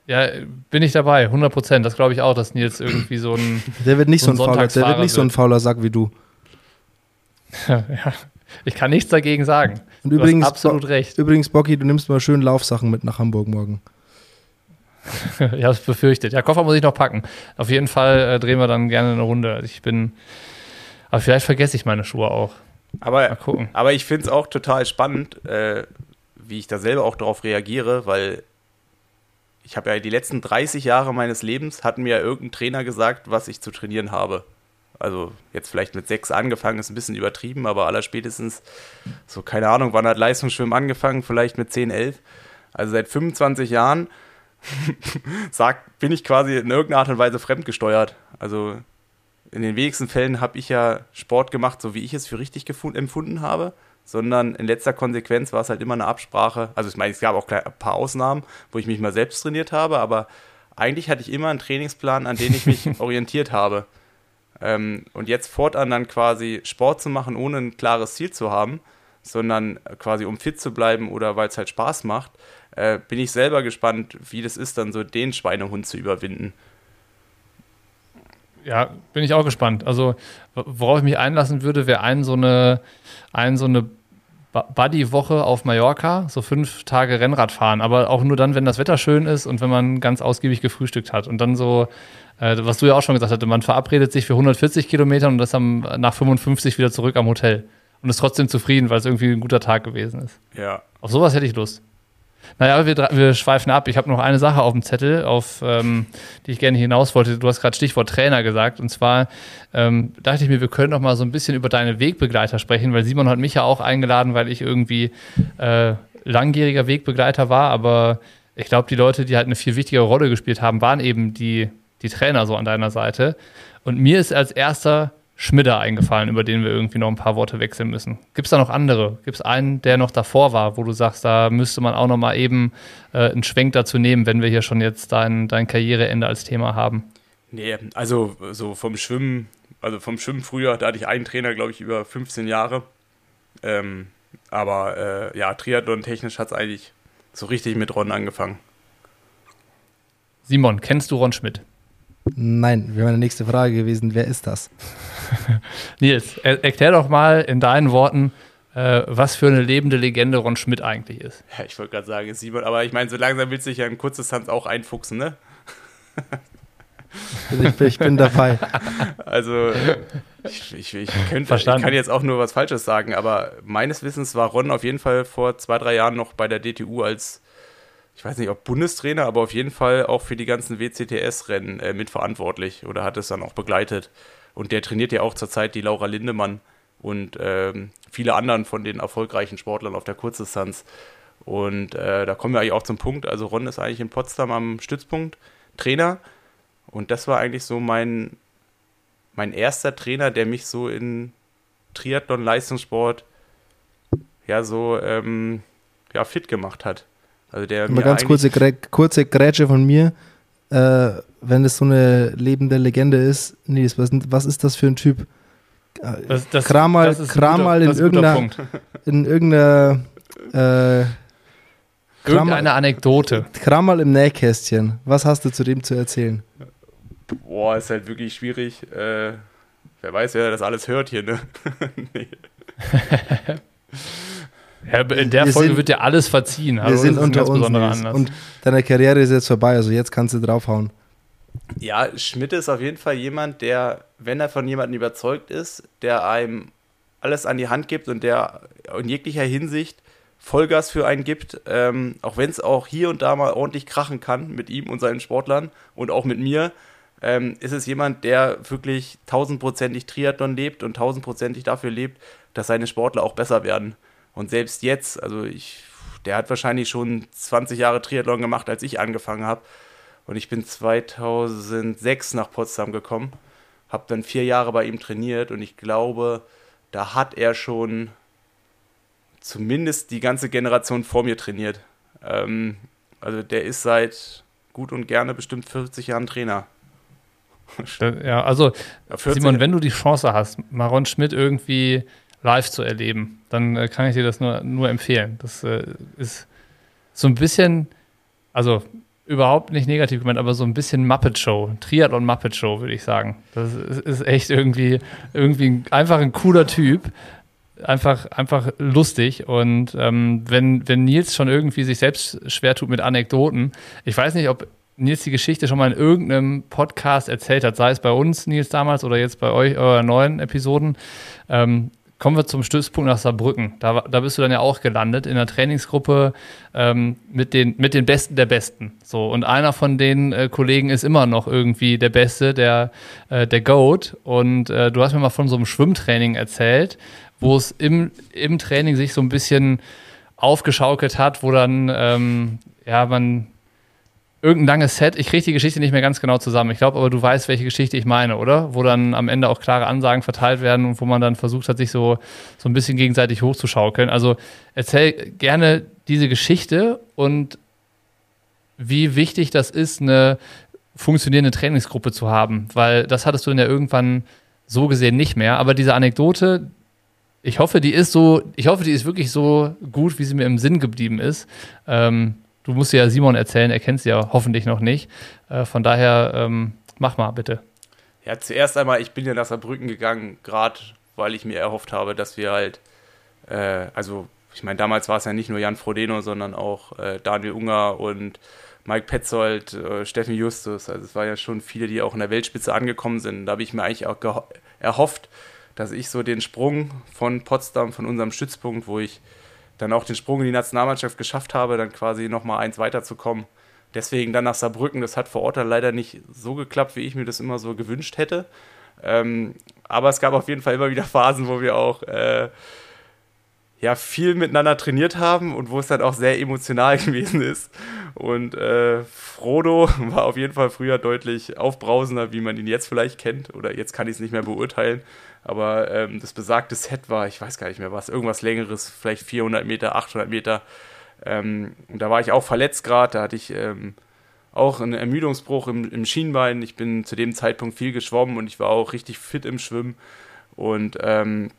Ja, bin ich dabei, 100 Prozent. Das glaube ich auch, dass Nils irgendwie so ein. Der wird nicht so ein, so ein fauler, der wird nicht so ein fauler Sack wie du. ja, ich kann nichts dagegen sagen. Und du übrigens, absolut recht. Übrigens, Bocky, du nimmst mal schön Laufsachen mit nach Hamburg morgen. ja, das befürchtet. Ja, Koffer muss ich noch packen. Auf jeden Fall äh, drehen wir dann gerne eine Runde. Ich bin. Aber vielleicht vergesse ich meine Schuhe auch. Aber, aber ich finde es auch total spannend, äh, wie ich da selber auch darauf reagiere, weil ich habe ja die letzten 30 Jahre meines Lebens, hat mir ja irgendein Trainer gesagt, was ich zu trainieren habe also jetzt vielleicht mit sechs angefangen, ist ein bisschen übertrieben, aber allerspätestens so, keine Ahnung, wann hat Leistungsschwimmen angefangen? Vielleicht mit 10, 11. Also seit 25 Jahren sag, bin ich quasi in irgendeiner Art und Weise fremdgesteuert. Also in den wenigsten Fällen habe ich ja Sport gemacht, so wie ich es für richtig empfunden habe, sondern in letzter Konsequenz war es halt immer eine Absprache. Also ich meine, es gab auch ein paar Ausnahmen, wo ich mich mal selbst trainiert habe, aber eigentlich hatte ich immer einen Trainingsplan, an den ich mich orientiert habe. Ähm, und jetzt fortan dann quasi Sport zu machen, ohne ein klares Ziel zu haben, sondern quasi um fit zu bleiben oder weil es halt Spaß macht, äh, bin ich selber gespannt, wie das ist, dann so den Schweinehund zu überwinden. Ja, bin ich auch gespannt. Also, worauf ich mich einlassen würde, wäre ein so eine, ein so eine Buddy-Woche auf Mallorca, so fünf Tage Rennrad fahren, aber auch nur dann, wenn das Wetter schön ist und wenn man ganz ausgiebig gefrühstückt hat. Und dann so äh, was du ja auch schon gesagt hast, man verabredet sich für 140 Kilometer und das dann nach 55 wieder zurück am Hotel. und ist trotzdem zufrieden, weil es irgendwie ein guter Tag gewesen ist. Ja. Auf sowas hätte ich Lust. Naja, wir, wir schweifen ab. Ich habe noch eine Sache auf dem Zettel, auf ähm, die ich gerne hinaus wollte. Du hast gerade Stichwort Trainer gesagt. Und zwar ähm, dachte ich mir, wir können noch mal so ein bisschen über deine Wegbegleiter sprechen, weil Simon hat mich ja auch eingeladen, weil ich irgendwie äh, langjähriger Wegbegleiter war. Aber ich glaube, die Leute, die halt eine viel wichtigere Rolle gespielt haben, waren eben die, die Trainer so an deiner Seite. Und mir ist als erster Schmidder eingefallen, über den wir irgendwie noch ein paar Worte wechseln müssen. Gibt es da noch andere? Gibt es einen, der noch davor war, wo du sagst, da müsste man auch noch mal eben äh, einen Schwenk dazu nehmen, wenn wir hier schon jetzt dein, dein Karriereende als Thema haben? Nee, also so vom Schwimmen, also vom Schwimmen früher, da hatte ich einen Trainer, glaube ich, über 15 Jahre. Ähm, aber äh, ja, Triathlon technisch hat es eigentlich so richtig mit Ron angefangen. Simon, kennst du Ron Schmidt? Nein, wäre meine nächste Frage gewesen, wer ist das? Nils, er, erklär doch mal in deinen Worten, äh, was für eine lebende Legende Ron Schmidt eigentlich ist. Ja, ich wollte gerade sagen, Simon, aber ich meine, so langsam willst du dich ja in Kurzdistanz auch einfuchsen, ne? Also ich, ich, bin dabei. Also, ich, ich, ich, könnte, ich kann jetzt auch nur was Falsches sagen, aber meines Wissens war Ron auf jeden Fall vor zwei, drei Jahren noch bei der DTU als ich weiß nicht, ob Bundestrainer, aber auf jeden Fall auch für die ganzen WCTS-Rennen äh, mitverantwortlich oder hat es dann auch begleitet. Und der trainiert ja auch zurzeit die Laura Lindemann und ähm, viele anderen von den erfolgreichen Sportlern auf der Kurzdistanz. Und äh, da kommen wir eigentlich auch zum Punkt. Also Ron ist eigentlich in Potsdam am Stützpunkt Trainer. Und das war eigentlich so mein, mein erster Trainer, der mich so in Triathlon-Leistungssport ja so ähm, ja, fit gemacht hat. Also der Mal ganz kurze, kurze Grätsche von mir. Äh, wenn es so eine lebende Legende ist, Nils, was, was ist das für ein Typ? Das, das, kram mal, kram mal in, irgendeiner, in irgendeiner äh, Irgendeine Anekdote. Kram mal im Nähkästchen. Was hast du zu dem zu erzählen? Boah, ist halt wirklich schwierig. Äh, wer weiß, wer das alles hört hier, ne? nee. Ja, in der wir Folge sind, wird dir alles verziehen. Also wir sind unter uns Anlass. und deine Karriere ist jetzt vorbei, also jetzt kannst du draufhauen. Ja, Schmidt ist auf jeden Fall jemand, der, wenn er von jemandem überzeugt ist, der einem alles an die Hand gibt und der in jeglicher Hinsicht Vollgas für einen gibt, ähm, auch wenn es auch hier und da mal ordentlich krachen kann mit ihm und seinen Sportlern und auch mit mir, ähm, ist es jemand, der wirklich tausendprozentig Triathlon lebt und tausendprozentig dafür lebt, dass seine Sportler auch besser werden. Und selbst jetzt, also ich, der hat wahrscheinlich schon 20 Jahre Triathlon gemacht, als ich angefangen habe. Und ich bin 2006 nach Potsdam gekommen, habe dann vier Jahre bei ihm trainiert und ich glaube, da hat er schon zumindest die ganze Generation vor mir trainiert. Ähm, also der ist seit gut und gerne bestimmt 40 Jahren Trainer. Ja, also Simon, wenn du die Chance hast, Maron Schmidt irgendwie live zu erleben, dann äh, kann ich dir das nur, nur empfehlen. Das äh, ist so ein bisschen, also überhaupt nicht negativ gemeint, aber so ein bisschen Muppet Show, Triathlon Muppet Show, würde ich sagen. Das ist, ist echt irgendwie, irgendwie einfach ein cooler Typ. Einfach, einfach lustig. Und ähm, wenn, wenn Nils schon irgendwie sich selbst schwer tut mit Anekdoten, ich weiß nicht, ob Nils die Geschichte schon mal in irgendeinem Podcast erzählt hat, sei es bei uns, Nils damals, oder jetzt bei euch, euren neuen Episoden. Ähm, Kommen wir zum Stützpunkt nach Saarbrücken. Da, da bist du dann ja auch gelandet in der Trainingsgruppe ähm, mit, den, mit den Besten der Besten. So, und einer von den äh, Kollegen ist immer noch irgendwie der Beste, der, äh, der Goat. Und äh, du hast mir mal von so einem Schwimmtraining erzählt, wo es im, im Training sich so ein bisschen aufgeschaukelt hat, wo dann ähm, ja, man irgendein langes Set. Ich kriege die Geschichte nicht mehr ganz genau zusammen. Ich glaube aber, du weißt, welche Geschichte ich meine, oder? Wo dann am Ende auch klare Ansagen verteilt werden und wo man dann versucht hat, sich so, so ein bisschen gegenseitig hochzuschaukeln. Also erzähl gerne diese Geschichte und wie wichtig das ist, eine funktionierende Trainingsgruppe zu haben, weil das hattest du dann ja irgendwann so gesehen nicht mehr. Aber diese Anekdote, ich hoffe, die ist so, ich hoffe, die ist wirklich so gut, wie sie mir im Sinn geblieben ist. Ähm, Du musst ja Simon erzählen, er kennt sie ja hoffentlich noch nicht. Äh, von daher, ähm, mach mal bitte. Ja, zuerst einmal, ich bin ja nach Saarbrücken gegangen, gerade weil ich mir erhofft habe, dass wir halt, äh, also ich meine, damals war es ja nicht nur Jan Frodeno, sondern auch äh, Daniel Unger und Mike Petzold, äh, Steffen Justus. Also es waren ja schon viele, die auch in der Weltspitze angekommen sind. Da habe ich mir eigentlich auch erhofft, dass ich so den Sprung von Potsdam, von unserem Stützpunkt, wo ich dann auch den Sprung in die Nationalmannschaft geschafft habe, dann quasi nochmal eins weiterzukommen. Deswegen dann nach Saarbrücken, das hat vor Ort dann leider nicht so geklappt, wie ich mir das immer so gewünscht hätte. Ähm, aber es gab auf jeden Fall immer wieder Phasen, wo wir auch äh, ja, viel miteinander trainiert haben und wo es dann auch sehr emotional gewesen ist. Und äh, Frodo war auf jeden Fall früher deutlich aufbrausender, wie man ihn jetzt vielleicht kennt. Oder jetzt kann ich es nicht mehr beurteilen. Aber ähm, das besagte Set war, ich weiß gar nicht mehr was, irgendwas längeres, vielleicht 400 Meter, 800 Meter. Ähm, und da war ich auch verletzt gerade, da hatte ich ähm, auch einen Ermüdungsbruch im, im, Schienbein. Ich bin zu dem Zeitpunkt viel geschwommen und ich war auch richtig fit im Schwimmen. Und ähm,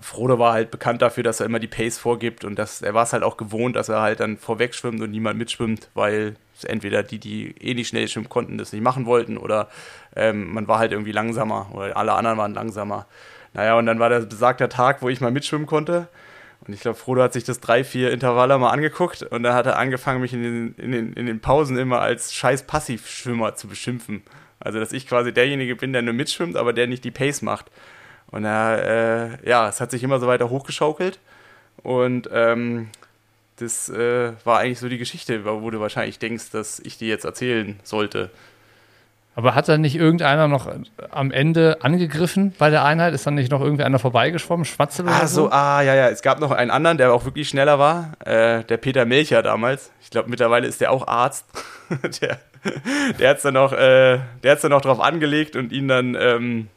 Frodo war halt bekannt dafür, dass er immer die Pace vorgibt und dass er war es halt auch gewohnt, dass er halt dann vorweg schwimmt und niemand mitschwimmt, weil entweder die, die eh nicht schnell schwimmen konnten, das nicht machen wollten oder ähm, man war halt irgendwie langsamer oder alle anderen waren langsamer. Naja, und dann war der besagter Tag, wo ich mal mitschwimmen konnte. Und ich glaube, Frodo hat sich das drei, vier Intervalle mal angeguckt und dann hat er angefangen, mich in den, in den, in den Pausen immer als scheiß Passivschwimmer zu beschimpfen. Also, dass ich quasi derjenige bin, der nur mitschwimmt, aber der nicht die Pace macht. Und er, äh, ja, es hat sich immer so weiter hochgeschaukelt. Und ähm, das äh, war eigentlich so die Geschichte, wo du wahrscheinlich denkst, dass ich die jetzt erzählen sollte. Aber hat dann nicht irgendeiner noch am Ende angegriffen bei der Einheit? Ist dann nicht noch irgendwie einer vorbeigeschwommen, Schwatzel oder ah, so? Ah, ja, ja. Es gab noch einen anderen, der auch wirklich schneller war. Äh, der Peter Melcher damals. Ich glaube, mittlerweile ist der auch Arzt. der der hat es dann, noch, äh, dann noch drauf angelegt und ihn dann ähm,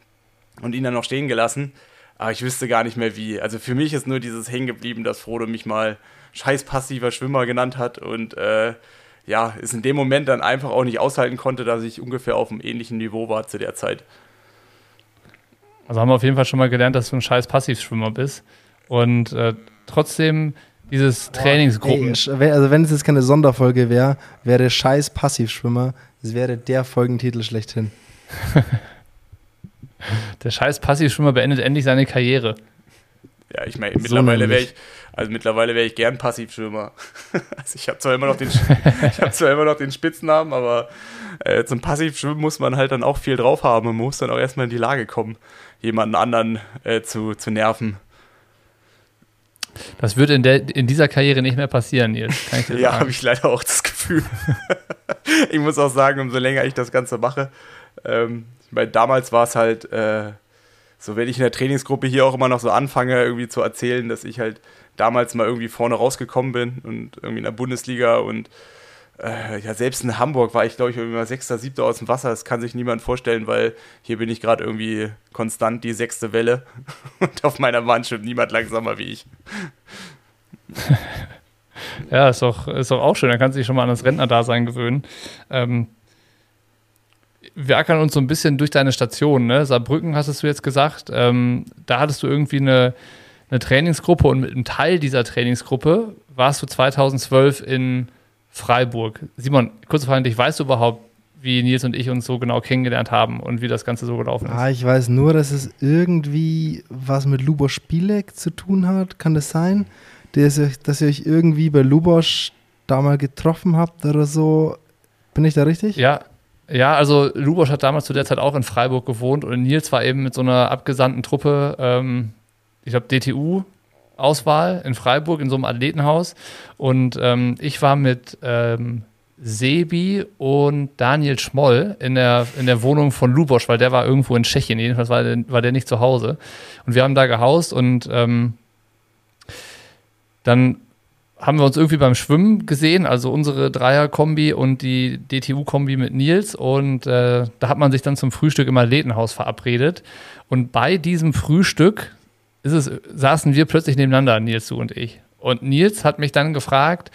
und ihn dann noch stehen gelassen. Aber ich wüsste gar nicht mehr wie. Also für mich ist nur dieses hängen geblieben, dass Frodo mich mal scheiß passiver Schwimmer genannt hat und äh, ja, es in dem Moment dann einfach auch nicht aushalten konnte, dass ich ungefähr auf einem ähnlichen Niveau war zu der Zeit. Also haben wir auf jeden Fall schon mal gelernt, dass du ein scheiß Passivschwimmer bist. Und äh, trotzdem dieses Trainingsgruppen. Ey, also wenn es jetzt keine Sonderfolge wäre, wäre scheiß Passivschwimmer, es wäre der Folgentitel schlechthin. Der scheiß Passivschwimmer beendet endlich seine Karriere. Ja, ich meine, mittlerweile wäre ich, also mittlerweile wäre ich gern Passivschwimmer. also ich habe zwar immer noch den, ich habe zwar immer noch den Spitznamen, aber äh, zum Passivschwimmen muss man halt dann auch viel drauf haben und muss dann auch erstmal in die Lage kommen, jemanden anderen äh, zu, zu nerven. Das wird in, der, in dieser Karriere nicht mehr passieren, Nils. ja, habe ich leider auch das Gefühl. ich muss auch sagen, umso länger ich das Ganze mache, ähm, weil damals war es halt äh, so, wenn ich in der Trainingsgruppe hier auch immer noch so anfange, irgendwie zu erzählen, dass ich halt damals mal irgendwie vorne rausgekommen bin und irgendwie in der Bundesliga und äh, ja, selbst in Hamburg war ich, glaube ich, irgendwie mal Sechster, Siebter aus dem Wasser. Das kann sich niemand vorstellen, weil hier bin ich gerade irgendwie konstant die sechste Welle und auf meiner Wand schwimmt niemand langsamer wie ich. ja, ist doch, ist doch auch schön. Da kannst du dich schon mal an das Rentnerdasein gewöhnen. Ähm, wir ackern uns so ein bisschen durch deine Station, ne? Saarbrücken hast du jetzt gesagt. Ähm, da hattest du irgendwie eine, eine Trainingsgruppe und mit einem Teil dieser Trainingsgruppe warst du 2012 in Freiburg. Simon, kurze Frage an dich, weißt du überhaupt, wie Nils und ich uns so genau kennengelernt haben und wie das Ganze so gelaufen ist? Ah, ich weiß nur, dass es irgendwie was mit Lubosch Spielek zu tun hat. Kann das sein? Dass ihr, dass ihr euch irgendwie bei Lubosch da mal getroffen habt oder so. Bin ich da richtig? Ja, ja, also Lubosch hat damals zu der Zeit auch in Freiburg gewohnt und Nils war eben mit so einer abgesandten Truppe, ähm, ich glaube DTU, Auswahl in Freiburg in so einem Athletenhaus. Und ähm, ich war mit ähm, Sebi und Daniel Schmoll in der, in der Wohnung von Lubosch, weil der war irgendwo in Tschechien. Jedenfalls war der, war der nicht zu Hause. Und wir haben da gehaust und ähm, dann haben wir uns irgendwie beim Schwimmen gesehen, also unsere Dreier-Kombi und die DTU-Kombi mit Nils. Und äh, da hat man sich dann zum Frühstück im Athletenhaus verabredet. Und bei diesem Frühstück ist es, saßen wir plötzlich nebeneinander, Nils, du und ich. Und Nils hat mich dann gefragt,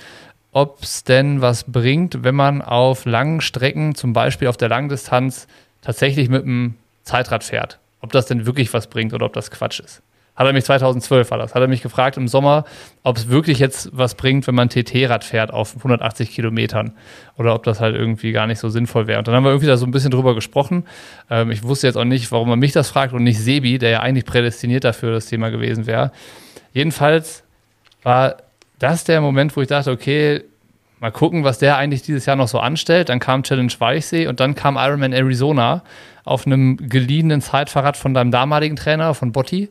ob es denn was bringt, wenn man auf langen Strecken, zum Beispiel auf der Langdistanz, tatsächlich mit einem Zeitrad fährt. Ob das denn wirklich was bringt oder ob das Quatsch ist hat er mich 2012 war das, hat er mich gefragt im Sommer, ob es wirklich jetzt was bringt, wenn man TT-Rad fährt auf 180 Kilometern oder ob das halt irgendwie gar nicht so sinnvoll wäre. Und dann haben wir irgendwie da so ein bisschen drüber gesprochen. Ähm, ich wusste jetzt auch nicht, warum er mich das fragt und nicht Sebi, der ja eigentlich prädestiniert dafür das Thema gewesen wäre. Jedenfalls war das der Moment, wo ich dachte, okay, mal gucken, was der eigentlich dieses Jahr noch so anstellt. Dann kam Challenge Weichsee und dann kam Ironman Arizona auf einem geliehenen Zeitfahrrad von deinem damaligen Trainer, von Botti,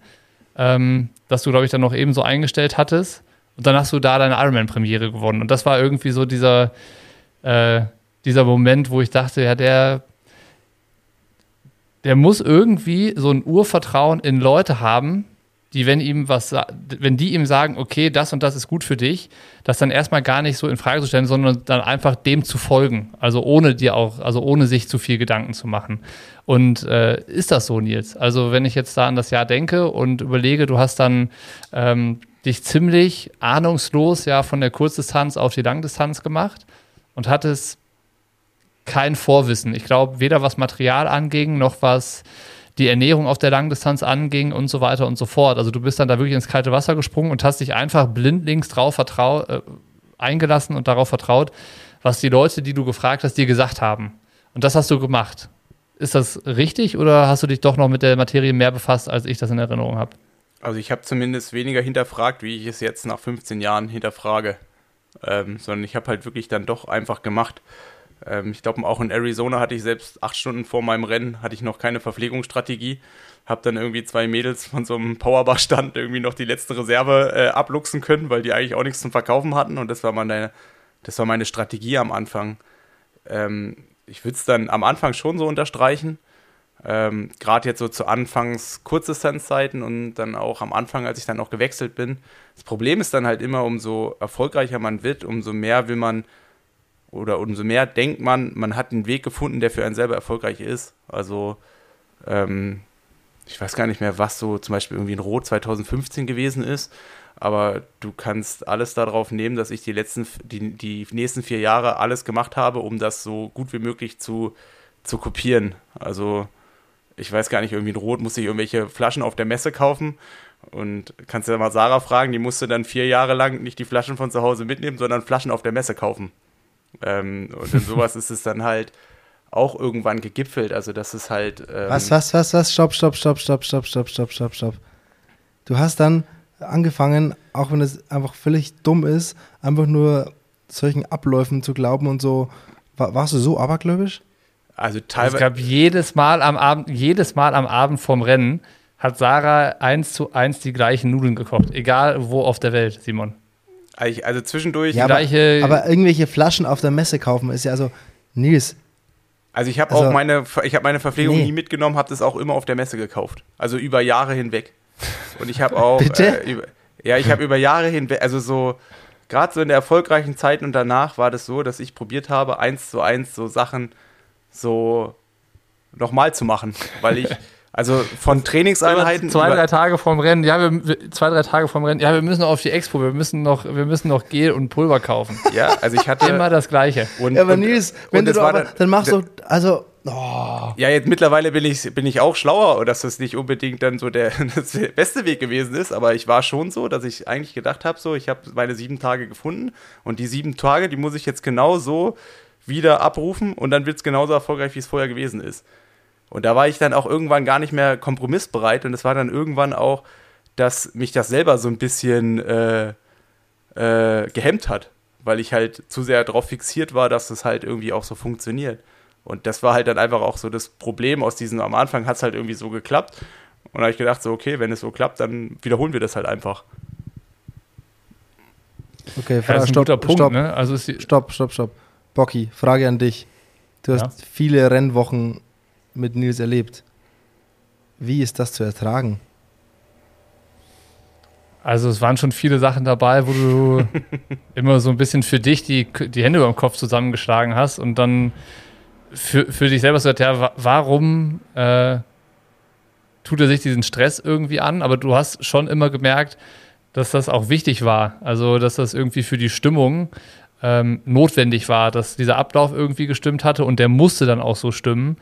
ähm, das du, glaube ich, dann noch eben so eingestellt hattest. Und dann hast du da deine Ironman-Premiere gewonnen. Und das war irgendwie so dieser, äh, dieser Moment, wo ich dachte, ja, der, der muss irgendwie so ein Urvertrauen in Leute haben, die, wenn ihm was, wenn die ihm sagen, okay, das und das ist gut für dich, das dann erstmal gar nicht so in Frage zu stellen, sondern dann einfach dem zu folgen. Also ohne dir auch, also ohne sich zu viel Gedanken zu machen. Und äh, ist das so, Nils? Also, wenn ich jetzt da an das Jahr denke und überlege, du hast dann ähm, dich ziemlich ahnungslos ja von der Kurzdistanz auf die Langdistanz gemacht und hattest kein Vorwissen. Ich glaube, weder was Material anging, noch was die Ernährung auf der Langdistanz anging und so weiter und so fort. Also du bist dann da wirklich ins kalte Wasser gesprungen und hast dich einfach blindlings drauf vertrau äh, eingelassen und darauf vertraut, was die Leute, die du gefragt hast, dir gesagt haben. Und das hast du gemacht. Ist das richtig oder hast du dich doch noch mit der Materie mehr befasst, als ich das in Erinnerung habe? Also ich habe zumindest weniger hinterfragt, wie ich es jetzt nach 15 Jahren hinterfrage. Ähm, sondern ich habe halt wirklich dann doch einfach gemacht. Ähm, ich glaube, auch in Arizona hatte ich selbst acht Stunden vor meinem Rennen, hatte ich noch keine Verpflegungsstrategie. Habe dann irgendwie zwei Mädels von so einem Powerbar-Stand irgendwie noch die letzte Reserve äh, abluchsen können, weil die eigentlich auch nichts zum Verkaufen hatten. Und das war meine, das war meine Strategie am Anfang. Ähm, ich würde es dann am Anfang schon so unterstreichen. Ähm, Gerade jetzt so zu Anfangs Kurzdistanzzeiten und dann auch am Anfang, als ich dann auch gewechselt bin. Das Problem ist dann halt immer, umso erfolgreicher man wird, umso mehr will man oder umso mehr denkt man, man hat einen Weg gefunden, der für einen selber erfolgreich ist. Also, ähm, ich weiß gar nicht mehr, was so zum Beispiel irgendwie in Rot 2015 gewesen ist, aber du kannst alles darauf nehmen, dass ich die letzten, die, die nächsten vier Jahre alles gemacht habe, um das so gut wie möglich zu, zu kopieren. Also, ich weiß gar nicht, irgendwie in Rot musste ich irgendwelche Flaschen auf der Messe kaufen und kannst ja mal Sarah fragen, die musste dann vier Jahre lang nicht die Flaschen von zu Hause mitnehmen, sondern Flaschen auf der Messe kaufen. Ähm, und in sowas ist es dann halt auch irgendwann gegipfelt. Also, das ist halt. Ähm was, was, was, was? Stopp, stopp, stopp, stopp, stopp, stopp, stopp, stopp, stopp. Du hast dann angefangen, auch wenn es einfach völlig dumm ist, einfach nur solchen Abläufen zu glauben und so. War, warst du so abergläubisch? Also teilweise. Es gab jedes Mal am Abend, jedes Mal am Abend vorm Rennen hat Sarah eins zu eins die gleichen Nudeln gekocht. Egal wo auf der Welt, Simon. Also zwischendurch. Ja, aber, aber, irgendwelche Flaschen auf der Messe kaufen ist ja also, Nils. Also ich habe also, auch meine, ich habe meine Verpflegung nee. nie mitgenommen, habe das auch immer auf der Messe gekauft. Also über Jahre hinweg. Und ich habe auch. Bitte? Äh, über, ja, ich habe über Jahre hinweg, also so, gerade so in der erfolgreichen Zeit und danach war das so, dass ich probiert habe, eins zu eins so Sachen so nochmal zu machen, weil ich Also von Trainingseinheiten. Zwei, drei Tage vorm Rennen, ja, wir, zwei, drei Tage vorm Rennen, ja, wir müssen noch auf die Expo, wir müssen noch, wir müssen noch Gel und Pulver kaufen. Ja, also ich hatte. Immer das Gleiche. Und, ja, aber Nils, wenn du aber, dann machst du, also. Oh. Ja, jetzt mittlerweile bin ich, bin ich auch schlauer, dass das nicht unbedingt dann so der, der beste Weg gewesen ist, aber ich war schon so, dass ich eigentlich gedacht habe, so, ich habe meine sieben Tage gefunden und die sieben Tage, die muss ich jetzt genau so wieder abrufen und dann wird es genauso erfolgreich, wie es vorher gewesen ist. Und da war ich dann auch irgendwann gar nicht mehr kompromissbereit und es war dann irgendwann auch, dass mich das selber so ein bisschen äh, äh, gehemmt hat, weil ich halt zu sehr darauf fixiert war, dass es halt irgendwie auch so funktioniert. Und das war halt dann einfach auch so das Problem aus diesem, am Anfang hat es halt irgendwie so geklappt. Und da habe ich gedacht, so, okay, wenn es so klappt, dann wiederholen wir das halt einfach. Okay, Frage, ja, stopp, Punkt, stopp, ne? also stopp, stopp, stopp. Bocky, Frage an dich. Du hast ja? viele Rennwochen mit Nils erlebt. Wie ist das zu ertragen? Also es waren schon viele Sachen dabei, wo du immer so ein bisschen für dich die, die Hände über dem Kopf zusammengeschlagen hast und dann für, für dich selber gesagt, ja, warum äh, tut er sich diesen Stress irgendwie an? Aber du hast schon immer gemerkt, dass das auch wichtig war. Also, dass das irgendwie für die Stimmung ähm, notwendig war, dass dieser Ablauf irgendwie gestimmt hatte und der musste dann auch so stimmen.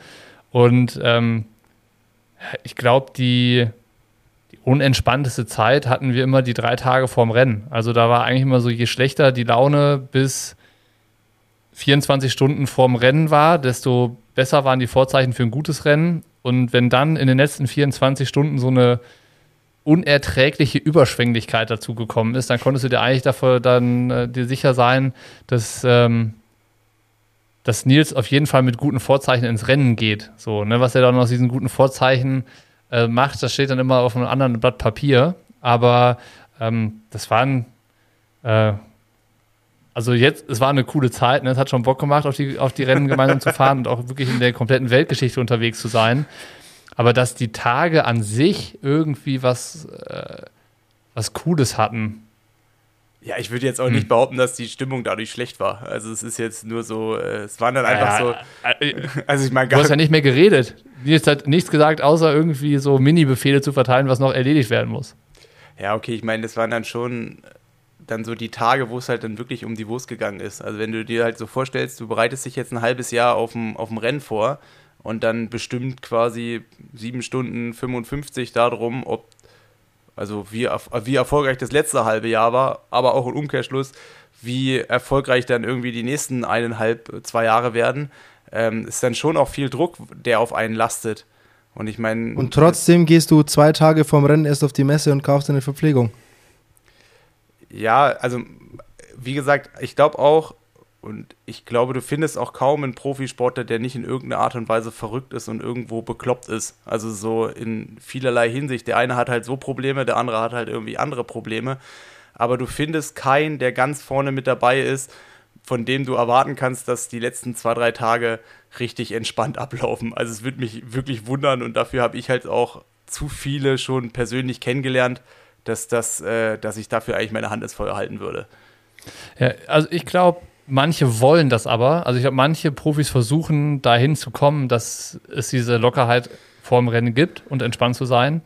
Und ähm, ich glaube, die, die unentspannteste Zeit hatten wir immer die drei Tage vorm Rennen. Also da war eigentlich immer so, je schlechter die Laune bis 24 Stunden vorm Rennen war, desto besser waren die Vorzeichen für ein gutes Rennen. Und wenn dann in den letzten 24 Stunden so eine unerträgliche Überschwänglichkeit dazu gekommen ist, dann konntest du dir eigentlich davor dann äh, dir sicher sein, dass, ähm, dass Nils auf jeden Fall mit guten Vorzeichen ins Rennen geht. So, ne, was er dann aus diesen guten Vorzeichen äh, macht, das steht dann immer auf einem anderen Blatt Papier. Aber ähm, das waren äh, also jetzt, es war eine coole Zeit, ne? es hat schon Bock gemacht, auf die, auf die Rennen gemeinsam zu fahren und auch wirklich in der kompletten Weltgeschichte unterwegs zu sein. Aber dass die Tage an sich irgendwie was, äh, was Cooles hatten. Ja, ich würde jetzt auch hm. nicht behaupten, dass die Stimmung dadurch schlecht war. Also es ist jetzt nur so, äh, es waren dann einfach ja, so. Äh, äh, also ich meine, du hast ja nicht mehr geredet. Nils hat nichts gesagt, außer irgendwie so Mini-Befehle zu verteilen, was noch erledigt werden muss. Ja, okay, ich meine, das waren dann schon dann so die Tage, wo es halt dann wirklich um die Wurst gegangen ist. Also wenn du dir halt so vorstellst, du bereitest dich jetzt ein halbes Jahr auf dem, auf dem Rennen vor und dann bestimmt quasi sieben Stunden 55 darum, ob, also wie, wie erfolgreich das letzte halbe Jahr war, aber auch im Umkehrschluss, wie erfolgreich dann irgendwie die nächsten eineinhalb, zwei Jahre werden, ähm, ist dann schon auch viel Druck, der auf einen lastet. Und ich meine. Und trotzdem gehst du zwei Tage vorm Rennen erst auf die Messe und kaufst eine Verpflegung. Ja, also wie gesagt, ich glaube auch, und ich glaube, du findest auch kaum einen Profisportler, der nicht in irgendeiner Art und Weise verrückt ist und irgendwo bekloppt ist. Also so in vielerlei Hinsicht. Der eine hat halt so Probleme, der andere hat halt irgendwie andere Probleme. Aber du findest keinen, der ganz vorne mit dabei ist, von dem du erwarten kannst, dass die letzten zwei, drei Tage richtig entspannt ablaufen. Also es würde mich wirklich wundern und dafür habe ich halt auch zu viele schon persönlich kennengelernt, dass, das, äh, dass ich dafür eigentlich meine Hand ins Feuer halten würde. Ja, also ich glaube, manche wollen das aber. Also ich glaube, manche Profis versuchen dahin zu kommen, dass es diese Lockerheit vorm Rennen gibt und entspannt zu sein.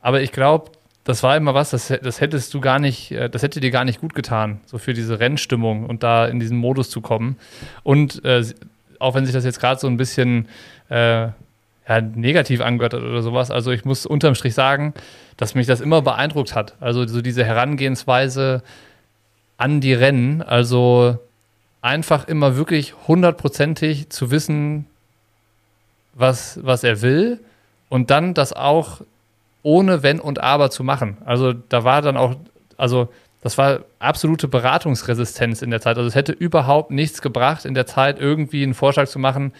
Aber ich glaube, das war immer was, das, das hättest du gar nicht, äh, das hätte dir gar nicht gut getan, so für diese Rennstimmung und da in diesen Modus zu kommen. Und äh, auch wenn sich das jetzt gerade so ein bisschen äh, ja, negativ angehört hat oder sowas, also ich muss unterm Strich sagen, dass mich das immer beeindruckt hat. Also so diese Herangehensweise an die Rennen, also einfach immer wirklich hundertprozentig zu wissen, was, was er will und dann das auch ohne Wenn und Aber zu machen. Also da war dann auch, also das war absolute Beratungsresistenz in der Zeit. Also es hätte überhaupt nichts gebracht, in der Zeit irgendwie einen Vorschlag zu machen,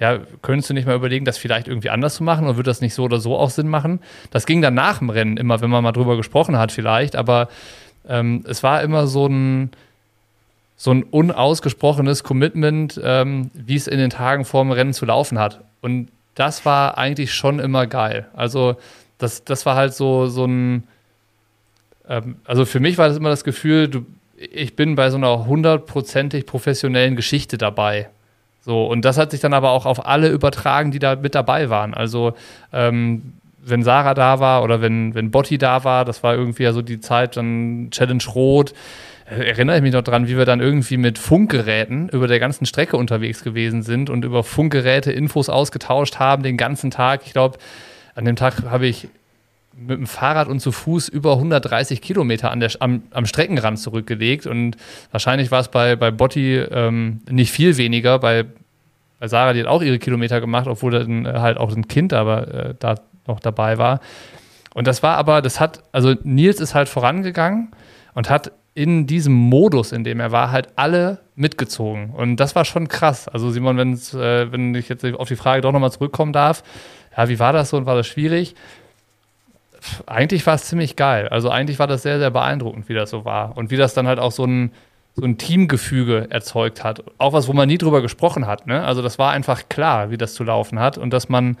ja, könntest du nicht mal überlegen, das vielleicht irgendwie anders zu machen oder würde das nicht so oder so auch Sinn machen? Das ging dann nach dem Rennen immer, wenn man mal drüber gesprochen hat vielleicht, aber ähm, es war immer so ein, so ein unausgesprochenes Commitment, ähm, wie es in den Tagen vor dem Rennen zu laufen hat. Und das war eigentlich schon immer geil. Also das, das war halt so, so ein, ähm, also für mich war das immer das Gefühl, du, ich bin bei so einer hundertprozentig professionellen Geschichte dabei. So, und das hat sich dann aber auch auf alle übertragen, die da mit dabei waren. Also, ähm, wenn Sarah da war oder wenn, wenn Botti da war, das war irgendwie ja so die Zeit, dann Challenge Rot. Erinnere ich mich noch dran, wie wir dann irgendwie mit Funkgeräten über der ganzen Strecke unterwegs gewesen sind und über Funkgeräte Infos ausgetauscht haben den ganzen Tag. Ich glaube, an dem Tag habe ich mit dem Fahrrad und zu Fuß über 130 Kilometer an der, am, am Streckenrand zurückgelegt. Und wahrscheinlich war es bei, bei Botti ähm, nicht viel weniger. Bei, bei Sarah, die hat auch ihre Kilometer gemacht, obwohl dann äh, halt auch ein Kind aber äh, da noch dabei war. Und das war aber, das hat, also Nils ist halt vorangegangen und hat in diesem Modus, in dem er war, halt alle mitgezogen. Und das war schon krass. Also Simon, wenn's, äh, wenn ich jetzt auf die Frage doch nochmal zurückkommen darf, ja, wie war das so und war das schwierig? eigentlich war es ziemlich geil. Also eigentlich war das sehr, sehr beeindruckend, wie das so war. Und wie das dann halt auch so ein, so ein Teamgefüge erzeugt hat. Auch was, wo man nie drüber gesprochen hat. Ne? Also das war einfach klar, wie das zu laufen hat. Und dass man,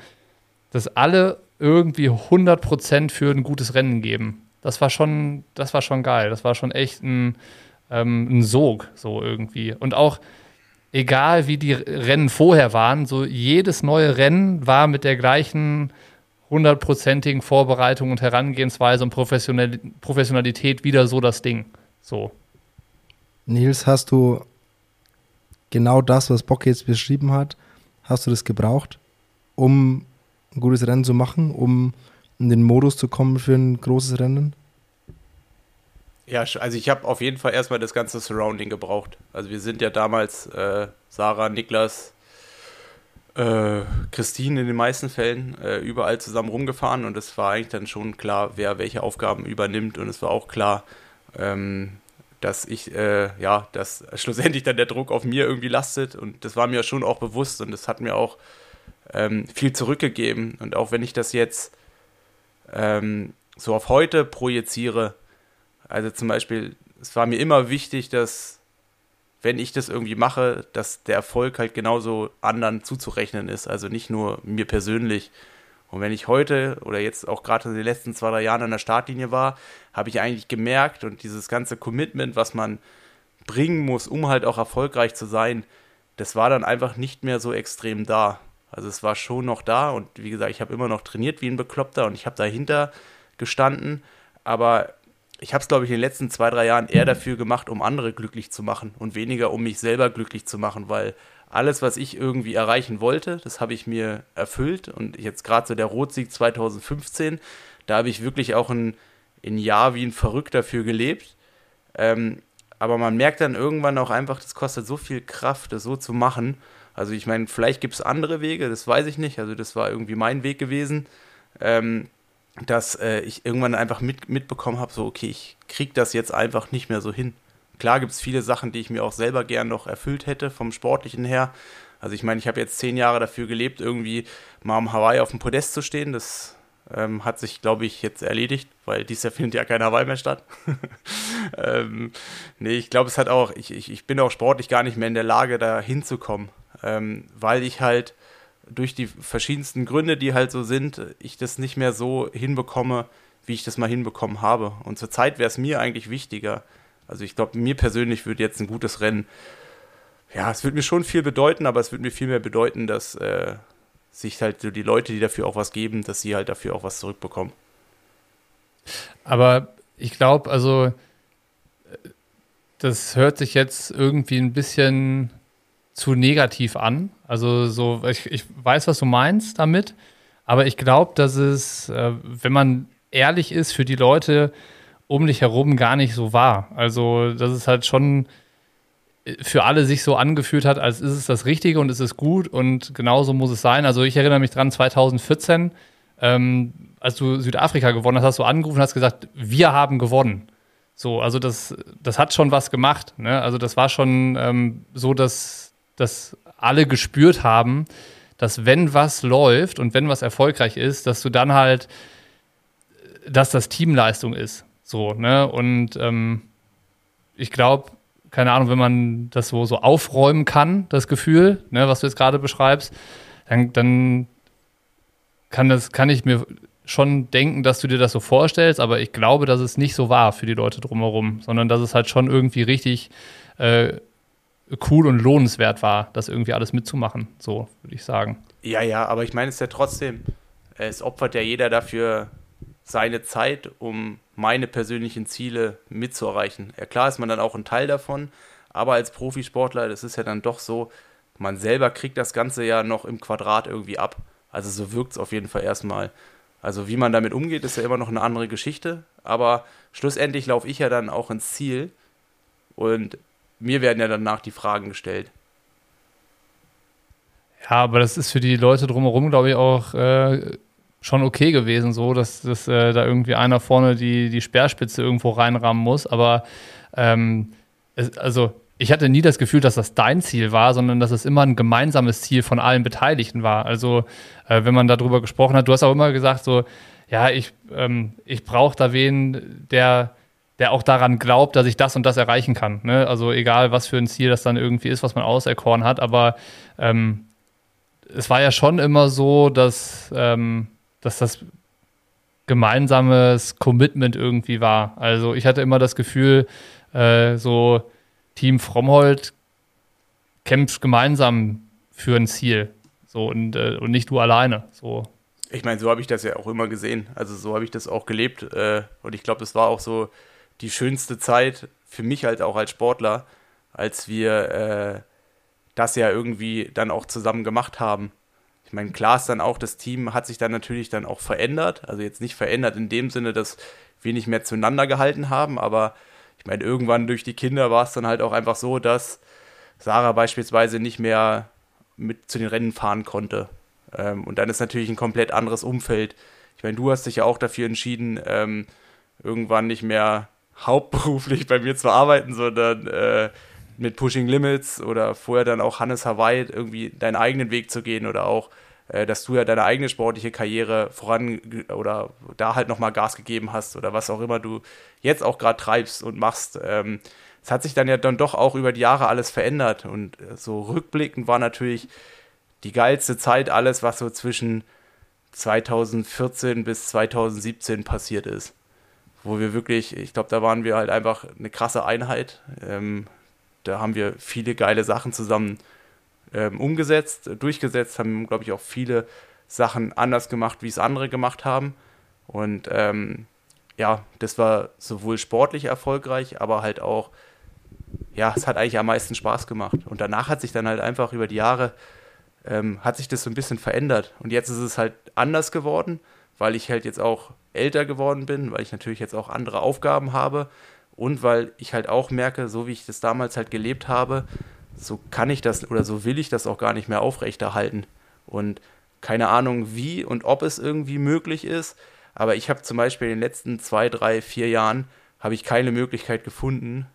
dass alle irgendwie 100% für ein gutes Rennen geben. Das war schon, das war schon geil. Das war schon echt ein, ähm, ein Sog, so irgendwie. Und auch, egal wie die Rennen vorher waren, so jedes neue Rennen war mit der gleichen hundertprozentigen Vorbereitung und Herangehensweise und Professionalität wieder so das Ding. So. Nils, hast du genau das, was Bock jetzt beschrieben hat, hast du das gebraucht, um ein gutes Rennen zu machen, um in den Modus zu kommen für ein großes Rennen? Ja, also ich habe auf jeden Fall erstmal das ganze Surrounding gebraucht. Also wir sind ja damals, äh, Sarah, Niklas, Äh, Christine in den meisten Fällen äh, überall zusammen rumgefahren und es war eigentlich dann schon klar, wer welche Aufgaben übernimmt und es war auch klar, ähm, dass ich, äh, ja, dass schlussendlich dann der Druck auf mir irgendwie lastet und das war mir schon auch bewusst und das hat mir auch ähm, viel zurückgegeben und auch wenn ich das jetzt ähm, so auf heute projiziere, also zum Beispiel, es war mir immer wichtig, dass wenn ich das irgendwie mache, dass der Erfolg halt genauso anderen zuzurechnen ist, also nicht nur mir persönlich. Und wenn ich heute oder jetzt auch gerade in den letzten zwei, drei Jahren an der Startlinie war, habe ich eigentlich gemerkt und dieses ganze Commitment, was man bringen muss, um halt auch erfolgreich zu sein, das war dann einfach nicht mehr so extrem da. Also es war schon noch da und wie gesagt, ich habe immer noch trainiert wie ein Bekloppter und ich habe dahinter gestanden, aber ich habe es, glaube ich, in den letzten zwei, drei Jahren eher dafür gemacht, um andere glücklich zu machen und weniger, um mich selber glücklich zu machen, weil alles, was ich irgendwie erreichen wollte, das habe ich mir erfüllt. Und jetzt gerade so der Rotsieg 2015, da habe ich wirklich auch ein, ein Jahr wie ein Verrückter dafür gelebt. Ähm, aber man merkt dann irgendwann auch einfach, das kostet so viel Kraft, das so zu machen. Also ich meine, vielleicht gibt es andere Wege, das weiß ich nicht. Also das war irgendwie mein Weg gewesen. Ähm, dass äh, ich irgendwann einfach mit, mitbekommen habe, so, okay, ich kriege das jetzt einfach nicht mehr so hin. Klar gibt es viele Sachen, die ich mir auch selber gern noch erfüllt hätte, vom Sportlichen her. Also ich meine, ich habe jetzt zehn Jahre dafür gelebt, irgendwie mal um Hawaii auf dem Podest zu stehen. Das ähm, hat sich, glaube ich, jetzt erledigt, weil dies Jahr findet ja kein Hawaii mehr statt. ähm, nee, ich glaube, es hat auch, ich, ich, ich bin auch sportlich gar nicht mehr in der Lage, da hinzukommen, ähm, weil ich halt durch die verschiedensten Gründe, die halt so sind, ich das nicht mehr so hinbekomme, wie ich das mal hinbekommen habe. Und zurzeit wäre es mir eigentlich wichtiger. Also ich glaube, mir persönlich würde jetzt ein gutes Rennen, ja, es würde mir schon viel bedeuten, aber es würde mir viel mehr bedeuten, dass äh, sich halt so die Leute, die dafür auch was geben, dass sie halt dafür auch was zurückbekommen. Aber ich glaube, also das hört sich jetzt irgendwie ein bisschen zu negativ an. Also so, ich, ich weiß, was du meinst damit, aber ich glaube, dass es, äh, wenn man ehrlich ist, für die Leute um dich herum gar nicht so war. Also, dass es halt schon äh, für alle sich so angefühlt hat, als ist es das Richtige und ist es gut und genauso muss es sein. Also ich erinnere mich dran, 2014, ähm, als du Südafrika gewonnen hast, hast du angerufen und hast gesagt, wir haben gewonnen. So, also das, das hat schon was gemacht. Ne? Also das war schon ähm, so, dass dass alle gespürt haben, dass wenn was läuft und wenn was erfolgreich ist, dass du dann halt, dass das Teamleistung ist. So, ne? Und ähm, ich glaube, keine Ahnung, wenn man das so, so aufräumen kann, das Gefühl, ne, was du jetzt gerade beschreibst, dann, dann kann, das, kann ich mir schon denken, dass du dir das so vorstellst, aber ich glaube, dass es nicht so war für die Leute drumherum, sondern dass es halt schon irgendwie richtig äh, cool und lohnenswert war, das irgendwie alles mitzumachen, so würde ich sagen. Ja, ja, aber ich meine es ja trotzdem, es opfert ja jeder dafür seine Zeit, um meine persönlichen Ziele mitzuerreichen. Ja, klar ist man dann auch ein Teil davon, aber als Profisportler, das ist ja dann doch so, man selber kriegt das Ganze ja noch im Quadrat irgendwie ab. Also so wirkt es auf jeden Fall erstmal. Also wie man damit umgeht, ist ja immer noch eine andere Geschichte, aber schlussendlich laufe ich ja dann auch ins Ziel und mir werden ja danach die Fragen gestellt. Ja, aber das ist für die Leute drumherum, glaube ich, auch äh, schon okay gewesen, so, dass, dass äh, da irgendwie einer vorne die, die Speerspitze irgendwo reinrammen muss. Aber ähm, es, also ich hatte nie das Gefühl, dass das dein Ziel war, sondern dass es immer ein gemeinsames Ziel von allen Beteiligten war. Also äh, wenn man darüber gesprochen hat, du hast auch immer gesagt, so, ja, ich, ähm, ich brauche da wen, der der auch daran glaubt, dass ich das und das erreichen kann. Ne? Also egal, was für ein Ziel das dann irgendwie ist, was man auserkoren hat, aber ähm, es war ja schon immer so, dass, ähm, dass das gemeinsames Commitment irgendwie war. Also ich hatte immer das Gefühl, äh, so Team Fromhold kämpft gemeinsam für ein Ziel. So und, äh, und nicht du alleine. So. Ich meine, so habe ich das ja auch immer gesehen. Also so habe ich das auch gelebt. Äh, und ich glaube, das war auch so die schönste Zeit für mich halt auch als Sportler, als wir äh, das ja irgendwie dann auch zusammen gemacht haben. Ich meine, klar ist dann auch, das Team hat sich dann natürlich dann auch verändert. Also jetzt nicht verändert in dem Sinne, dass wir nicht mehr zueinander gehalten haben, aber ich meine, irgendwann durch die Kinder war es dann halt auch einfach so, dass Sarah beispielsweise nicht mehr mit zu den Rennen fahren konnte. Ähm, und dann ist natürlich ein komplett anderes Umfeld. Ich meine, du hast dich ja auch dafür entschieden, ähm, irgendwann nicht mehr hauptberuflich bei mir zu arbeiten, sondern äh, mit Pushing Limits oder vorher dann auch Hannes Hawaii irgendwie deinen eigenen Weg zu gehen oder auch, äh, dass du ja deine eigene sportliche Karriere voran oder da halt nochmal Gas gegeben hast oder was auch immer du jetzt auch gerade treibst und machst. Ähm, es hat sich dann ja dann doch auch über die Jahre alles verändert und äh, so rückblickend war natürlich die geilste Zeit alles, was so zwischen 2014 bis 2017 passiert ist. Wo wir wirklich, ich glaube, da waren wir halt einfach eine krasse Einheit. Ähm, da haben wir viele geile Sachen zusammen ähm, umgesetzt, durchgesetzt, haben, glaube ich, auch viele Sachen anders gemacht, wie es andere gemacht haben. Und ähm, ja, das war sowohl sportlich erfolgreich, aber halt auch, ja, es hat eigentlich am meisten Spaß gemacht. Und danach hat sich dann halt einfach über die Jahre, ähm, hat sich das so ein bisschen verändert. Und jetzt ist es halt anders geworden, weil ich halt jetzt auch älter geworden bin, weil ich natürlich jetzt auch andere Aufgaben habe und weil ich halt auch merke, so wie ich das damals halt gelebt habe, so kann ich das oder so will ich das auch gar nicht mehr aufrechterhalten. Und keine Ahnung, wie und ob es irgendwie möglich ist. Aber ich habe zum Beispiel in den letzten zwei, drei, vier Jahren habe ich keine Möglichkeit gefunden,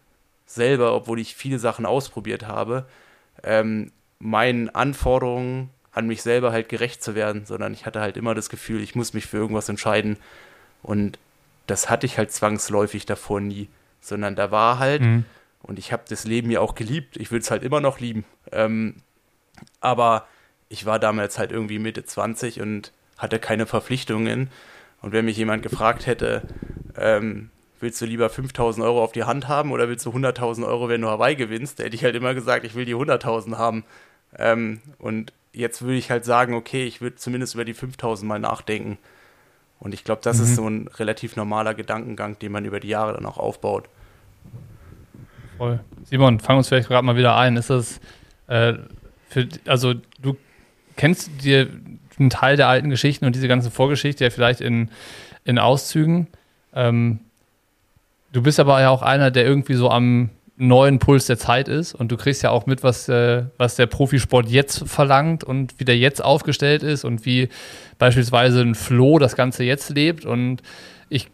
selber, obwohl ich viele Sachen ausprobiert habe, ähm, meinen Anforderungen an mich selber halt gerecht zu werden, sondern ich hatte halt immer das Gefühl, ich muss mich für irgendwas entscheiden. Und das hatte ich halt zwangsläufig davor nie sondern da war halt, mhm. und ich habe das Leben ja auch geliebt, ich würde es halt immer noch lieben, ähm, aber ich war damals halt irgendwie Mitte 20 und hatte keine Verpflichtungen. Und wenn mich jemand gefragt hätte, ähm, willst du lieber 5000 Euro auf die Hand haben oder willst du 100.000 Euro, wenn du Hawaii gewinnst, da hätte ich halt immer gesagt, ich will die 100.000 haben. Ähm, und jetzt würde ich halt sagen, okay, ich würde zumindest über die 5000 mal nachdenken. Und ich glaube, das mhm. ist so ein relativ normaler Gedankengang, den man über die Jahre dann auch aufbaut. Voll. Simon, fang uns vielleicht gerade mal wieder ein. Ist das, äh, für, also du kennst dir einen Teil der alten Geschichten und diese ganze Vorgeschichte ja vielleicht in, in Auszügen. Ähm, du bist aber ja auch einer, der irgendwie so am neuen Puls der Zeit ist. Und du kriegst ja auch mit, was, äh, was der Profisport jetzt verlangt und wie der jetzt aufgestellt ist und wie beispielsweise ein Flo das Ganze jetzt lebt. Und ich,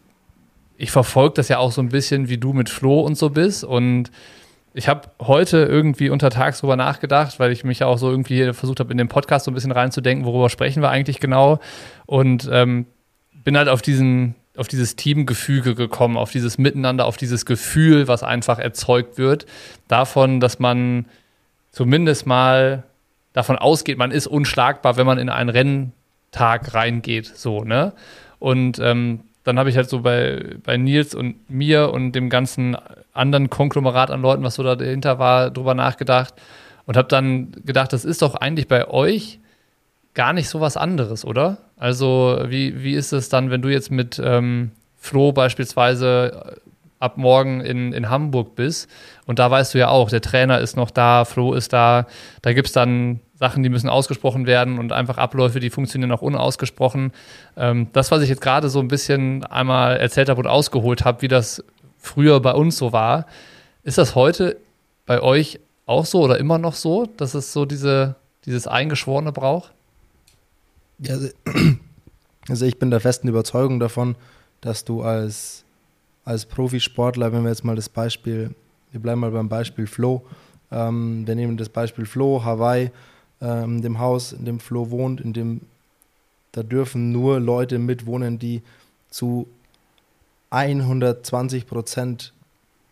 ich verfolge das ja auch so ein bisschen, wie du mit Flo und so bist. Und ich habe heute irgendwie untertags drüber nachgedacht, weil ich mich ja auch so irgendwie versucht habe, in den Podcast so ein bisschen reinzudenken, worüber sprechen wir eigentlich genau. Und ähm, bin halt auf diesen auf dieses Teamgefüge gekommen, auf dieses Miteinander, auf dieses Gefühl, was einfach erzeugt wird, davon, dass man zumindest mal davon ausgeht, man ist unschlagbar, wenn man in einen Renntag reingeht, so, ne? Und ähm, dann habe ich halt so bei, bei Nils und mir und dem ganzen anderen Konglomerat an Leuten, was so dahinter war, drüber nachgedacht und habe dann gedacht, das ist doch eigentlich bei euch gar nicht so was anderes, oder? Also, wie, wie ist es dann, wenn du jetzt mit ähm, Flo beispielsweise äh, ab morgen in, in Hamburg bist und da weißt du ja auch, der Trainer ist noch da, Flo ist da, da gibt es dann Sachen, die müssen ausgesprochen werden und einfach Abläufe, die funktionieren auch unausgesprochen. Ähm, das, was ich jetzt gerade so ein bisschen einmal erzählt habe und ausgeholt habe, wie das früher bei uns so war, ist das heute bei euch auch so oder immer noch so, dass es so diese, dieses Eingeschworene braucht? Ja, also, ich bin der festen Überzeugung davon, dass du als, als Profisportler, wenn wir jetzt mal das Beispiel, wir bleiben mal beim Beispiel Flo, ähm, wir nehmen das Beispiel Flo, Hawaii, ähm, dem Haus, in dem Flo wohnt, in dem da dürfen nur Leute mitwohnen, die zu 120 Prozent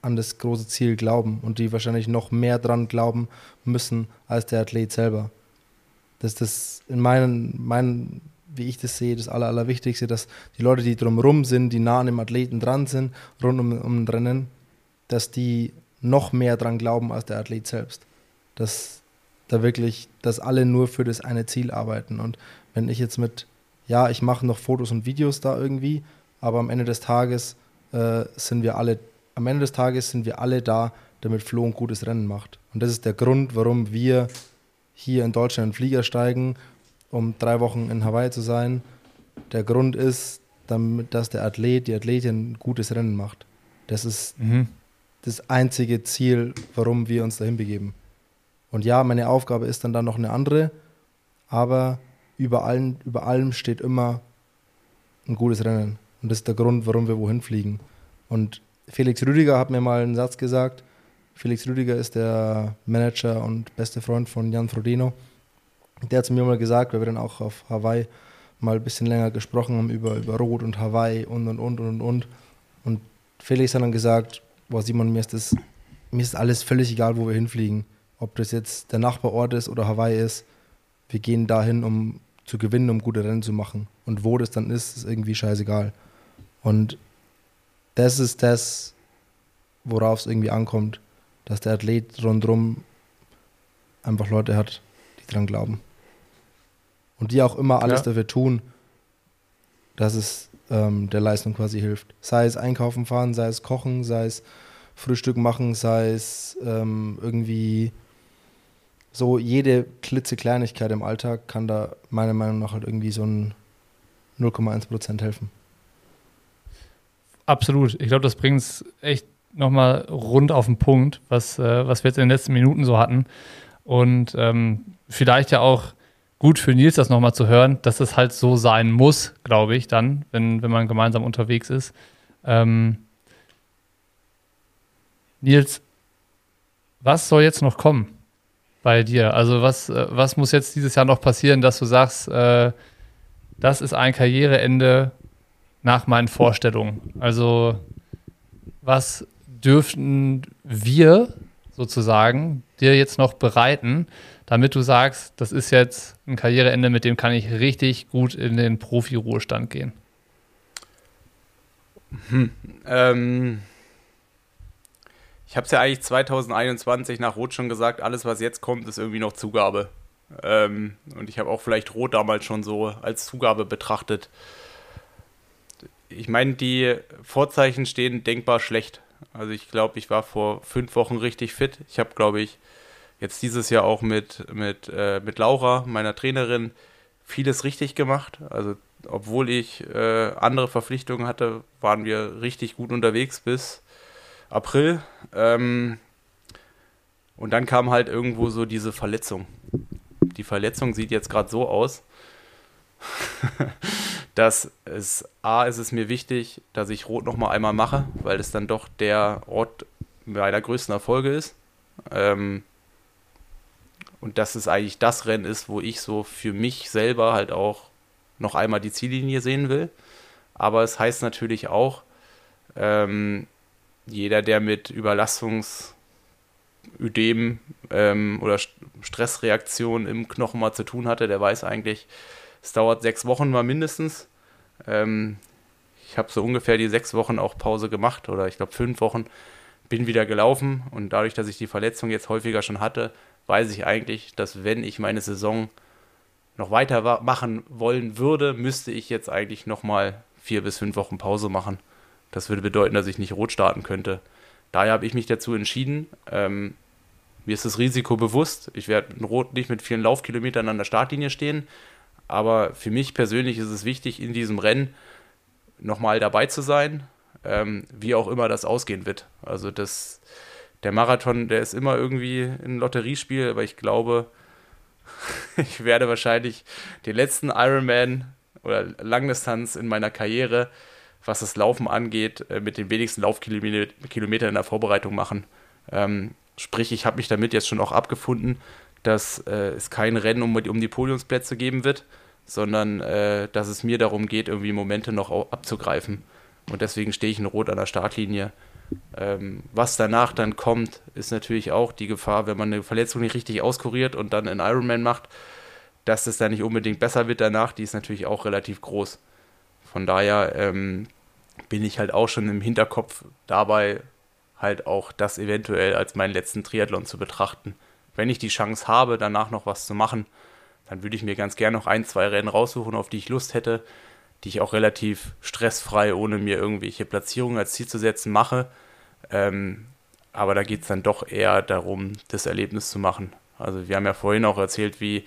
an das große Ziel glauben und die wahrscheinlich noch mehr dran glauben müssen als der Athlet selber dass das in meinen, meinen, wie ich das sehe, das Aller, Allerwichtigste, dass die Leute, die drumherum sind, die nah an dem Athleten dran sind, rund um, um den Rennen, dass die noch mehr dran glauben als der Athlet selbst. Dass da wirklich, dass alle nur für das eine Ziel arbeiten. Und wenn ich jetzt mit, ja, ich mache noch Fotos und Videos da irgendwie, aber am Ende des Tages äh, sind wir alle, am Ende des Tages sind wir alle da, damit Flo ein gutes Rennen macht. Und das ist der Grund, warum wir hier in Deutschland in den Flieger steigen, um drei Wochen in Hawaii zu sein. Der Grund ist, damit, dass der Athlet, die Athletin ein gutes Rennen macht. Das ist mhm. das einzige Ziel, warum wir uns dahin begeben. Und ja, meine Aufgabe ist dann da noch eine andere, aber über, allen, über allem steht immer ein gutes Rennen. Und das ist der Grund, warum wir wohin fliegen. Und Felix Rüdiger hat mir mal einen Satz gesagt. Felix Rüdiger ist der Manager und beste Freund von Jan Frodeno. Der hat zu mir mal gesagt, weil wir dann auch auf Hawaii mal ein bisschen länger gesprochen haben über, über Rot und Hawaii und und und und und. Und Felix hat dann gesagt, boah Simon, mir ist das, mir ist alles völlig egal, wo wir hinfliegen. Ob das jetzt der Nachbarort ist oder Hawaii ist. Wir gehen dahin, um zu gewinnen, um gute Rennen zu machen. Und wo das dann ist, ist irgendwie scheißegal. Und das ist das, worauf es irgendwie ankommt, dass der Athlet rundherum einfach Leute hat, die dran glauben. Und die auch immer alles ja. dafür tun, dass es ähm, der Leistung quasi hilft. Sei es einkaufen fahren, sei es kochen, sei es Frühstück machen, sei es ähm, irgendwie so jede klitzekleinigkeit im Alltag kann da meiner Meinung nach halt irgendwie so ein 0,1 Prozent helfen. Absolut. Ich glaube, das bringt es echt nochmal rund auf den Punkt, was, äh, was wir jetzt in den letzten Minuten so hatten. Und ähm, vielleicht ja auch gut für Nils, das nochmal zu hören, dass es halt so sein muss, glaube ich, dann, wenn, wenn man gemeinsam unterwegs ist. Ähm, Nils, was soll jetzt noch kommen bei dir? Also was, äh, was muss jetzt dieses Jahr noch passieren, dass du sagst, äh, das ist ein Karriereende nach meinen Vorstellungen? Also was dürften wir sozusagen dir jetzt noch bereiten, damit du sagst, das ist jetzt ein Karriereende, mit dem kann ich richtig gut in den Profi-Ruhestand gehen? Hm, ähm, ich habe es ja eigentlich 2021 nach Rot schon gesagt, alles, was jetzt kommt, ist irgendwie noch Zugabe. Ähm, und ich habe auch vielleicht Rot damals schon so als Zugabe betrachtet. Ich meine, die Vorzeichen stehen denkbar schlecht. Also ich glaube, ich war vor fünf Wochen richtig fit. Ich habe, glaube ich, jetzt dieses Jahr auch mit, mit, äh, mit Laura, meiner Trainerin, vieles richtig gemacht. Also obwohl ich äh, andere Verpflichtungen hatte, waren wir richtig gut unterwegs bis April. Ähm, und dann kam halt irgendwo so diese Verletzung. Die Verletzung sieht jetzt gerade so aus, dass es, A, ist es mir wichtig, dass ich Rot nochmal einmal mache, weil es dann doch der Ort meiner größten Erfolge ist. Ähm, und dass es eigentlich das Rennen ist, wo ich so für mich selber halt auch noch einmal die Ziellinie sehen will. Aber es heißt natürlich auch, ähm, jeder, der mit Überlastungsödem ähm, oder Stressreaktionen im Knochen mal zu tun hatte, der weiß eigentlich, es dauert sechs Wochen mal mindestens. Ähm, ich habe so ungefähr die sechs Wochen auch Pause gemacht oder ich glaube fünf Wochen, bin wieder gelaufen und dadurch, dass ich die Verletzung jetzt häufiger schon hatte, weiß ich eigentlich, dass wenn ich meine Saison noch weiter machen wollen würde, müsste ich jetzt eigentlich nochmal vier bis fünf Wochen Pause machen. Das würde bedeuten, dass ich nicht rot starten könnte. Daher habe ich mich dazu entschieden. Ähm, mir ist das Risiko bewusst. Ich werde Rot nicht mit vielen Laufkilometern an der Startlinie stehen. Aber für mich persönlich ist es wichtig, in diesem Rennen nochmal dabei zu sein, ähm, wie auch immer das ausgehen wird. Also das, der Marathon, der ist immer irgendwie ein Lotteriespiel, aber ich glaube, ich werde wahrscheinlich den letzten Ironman oder Langdistanz in meiner Karriere, was das Laufen angeht, äh, mit den wenigsten Laufkilometern in der Vorbereitung machen. Ähm, sprich, ich habe mich damit jetzt schon auch abgefunden, dass äh, es kein Rennen um, um die Podiumsplätze geben wird, sondern äh, dass es mir darum geht, irgendwie Momente noch abzugreifen. Und deswegen stehe ich in Rot an der Startlinie. Ähm, was danach dann kommt, ist natürlich auch die Gefahr, wenn man eine Verletzung nicht richtig auskuriert und dann einen Ironman macht, dass es dann nicht unbedingt besser wird danach, die ist natürlich auch relativ groß. Von daher ähm, bin ich halt auch schon im Hinterkopf dabei, halt auch das eventuell als meinen letzten Triathlon zu betrachten wenn ich die Chance habe, danach noch was zu machen, dann würde ich mir ganz gerne noch ein, zwei Rennen raussuchen, auf die ich Lust hätte, die ich auch relativ stressfrei, ohne mir irgendwelche Platzierungen als Ziel zu setzen, mache. Ähm, aber da geht es dann doch eher darum, das Erlebnis zu machen. Also wir haben ja vorhin auch erzählt, wie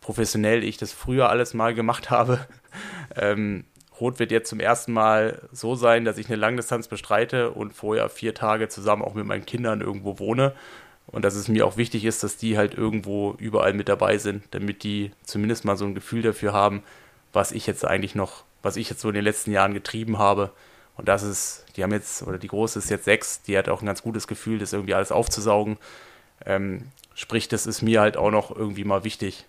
professionell ich das früher alles mal gemacht habe. ähm, Rot wird jetzt zum ersten Mal so sein, dass ich eine Langdistanz bestreite und vorher vier Tage zusammen auch mit meinen Kindern irgendwo wohne Und dass es mir auch wichtig ist, dass die halt irgendwo überall mit dabei sind, damit die zumindest mal so ein Gefühl dafür haben, was ich jetzt eigentlich noch, was ich jetzt so in den letzten Jahren getrieben habe. Und das ist, die haben jetzt, oder die Große ist jetzt sechs, die hat auch ein ganz gutes Gefühl, das irgendwie alles aufzusaugen. Ähm, sprich, das ist mir halt auch noch irgendwie mal wichtig.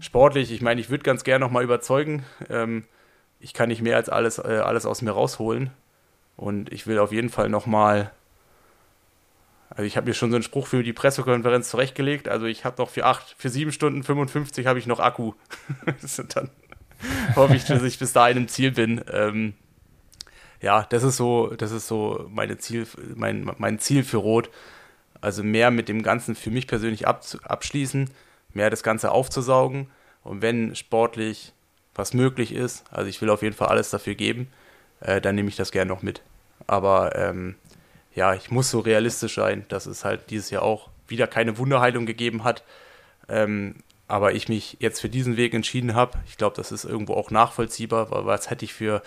Sportlich, ich meine, ich würde ganz gerne noch mal überzeugen. Ähm, ich kann nicht mehr als alles, äh, alles aus mir rausholen. Und ich will auf jeden Fall noch mal also ich habe mir schon so einen Spruch für die Pressekonferenz zurechtgelegt. Also ich habe noch für acht, für sieben Stunden 55 habe ich noch Akku. dann hoffe ich, dass ich bis dahin im Ziel bin. Ähm, ja, das ist so, das ist so meine Ziel, mein, mein Ziel für Rot. Also mehr mit dem Ganzen für mich persönlich ab, abschließen, mehr das Ganze aufzusaugen und wenn sportlich was möglich ist, also ich will auf jeden Fall alles dafür geben, äh, dann nehme ich das gerne noch mit. Aber ähm, ja, ich muss so realistisch sein, dass es halt dieses Jahr auch wieder keine Wunderheilung gegeben hat. Ähm, aber ich mich jetzt für diesen Weg entschieden habe. Ich glaube, das ist irgendwo auch nachvollziehbar, weil was hätte ich für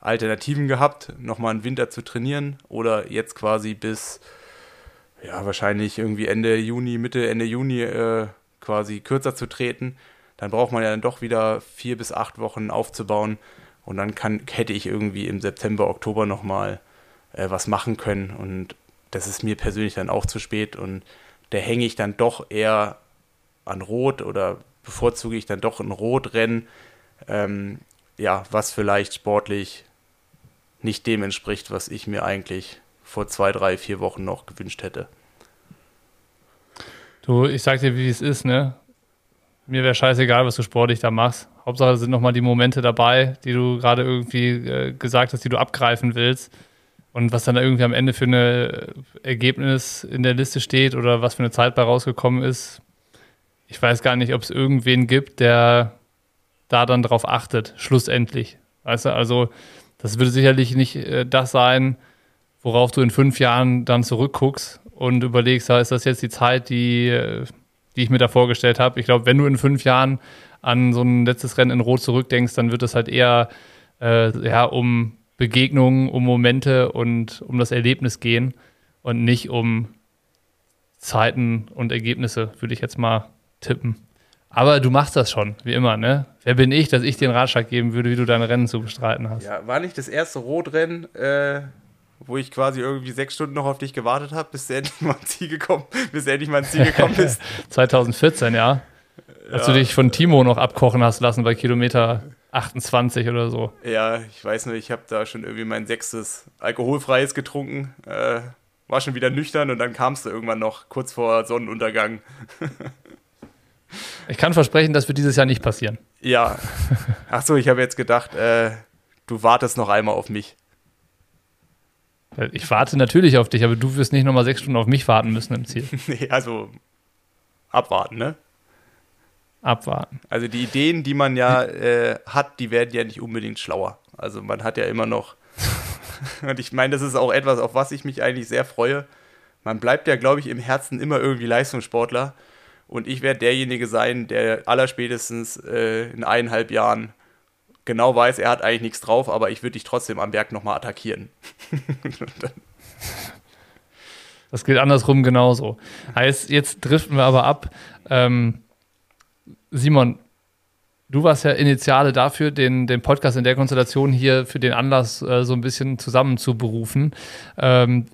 Alternativen gehabt, nochmal einen Winter zu trainieren oder jetzt quasi bis, ja, wahrscheinlich irgendwie Ende Juni, Mitte, Ende Juni äh, quasi kürzer zu treten. Dann braucht man ja dann doch wieder vier bis acht Wochen aufzubauen und dann kann, hätte ich irgendwie im September, Oktober nochmal äh, was machen können. Und das ist mir persönlich dann auch zu spät. Und da hänge ich dann doch eher an Rot oder bevorzuge ich dann doch ein Rotrennen, ähm, ja, was vielleicht sportlich nicht dem entspricht, was ich mir eigentlich vor zwei, drei, vier Wochen noch gewünscht hätte. Du, ich sag dir, wie es ist, ne? Mir wäre scheißegal, was du sportlich da machst. Hauptsache sind nochmal die Momente dabei, die du gerade irgendwie äh, gesagt hast, die du abgreifen willst. Und was dann irgendwie am Ende für ein Ergebnis in der Liste steht oder was für eine Zeit bei rausgekommen ist, ich weiß gar nicht, ob es irgendwen gibt, der da dann drauf achtet, schlussendlich. Weißt du, also das würde sicherlich nicht äh, das sein, worauf du in fünf Jahren dann zurückguckst und überlegst, ist das jetzt die Zeit, die, äh, die ich mir da vorgestellt habe. Ich glaube, wenn du in fünf Jahren an so ein letztes Rennen in Rot zurückdenkst, dann wird es halt eher äh, ja, um Begegnungen, um Momente und um das Erlebnis gehen und nicht um Zeiten und Ergebnisse, würde ich jetzt mal tippen. Aber du machst das schon, wie immer, ne? Wer bin ich, dass ich dir einen Ratschlag geben würde, wie du deine Rennen zu bestreiten hast? Ja, war nicht das erste Rotrennen, äh, wo ich quasi irgendwie sechs Stunden noch auf dich gewartet habe, bis du endlich mal ins Ziel gekommen, bis endlich mal ins Ziel gekommen bist? 2014, ja. Als ja. du dich von Timo noch abkochen hast lassen bei Kilometer 28 oder so. Ja, ich weiß nur, ich habe da schon irgendwie mein sechstes alkoholfreies getrunken. Äh, war schon wieder nüchtern und dann kamst du irgendwann noch kurz vor Sonnenuntergang. ich kann versprechen, das wird dieses Jahr nicht passieren. Ja. Ach so, ich habe jetzt gedacht, äh, du wartest noch einmal auf mich. Ich warte natürlich auf dich, aber du wirst nicht nochmal sechs Stunden auf mich warten müssen im Ziel. nee, also abwarten, ne? Abwarten. Also die Ideen, die man ja äh, hat, die werden ja nicht unbedingt schlauer. Also man hat ja immer noch. und ich meine, das ist auch etwas, auf was ich mich eigentlich sehr freue. Man bleibt ja, glaube ich, im Herzen immer irgendwie Leistungssportler. Und ich werde derjenige sein, der allerspätestens äh, in eineinhalb Jahren genau weiß, er hat eigentlich nichts drauf, aber ich würde dich trotzdem am Berg nochmal attackieren. das gilt andersrum genauso. Heißt, jetzt driften wir aber ab. Ähm, Simon, du warst ja Initiale dafür, den, den Podcast in der Konstellation hier für den Anlass äh, so ein bisschen zusammenzuberufen. Ähm,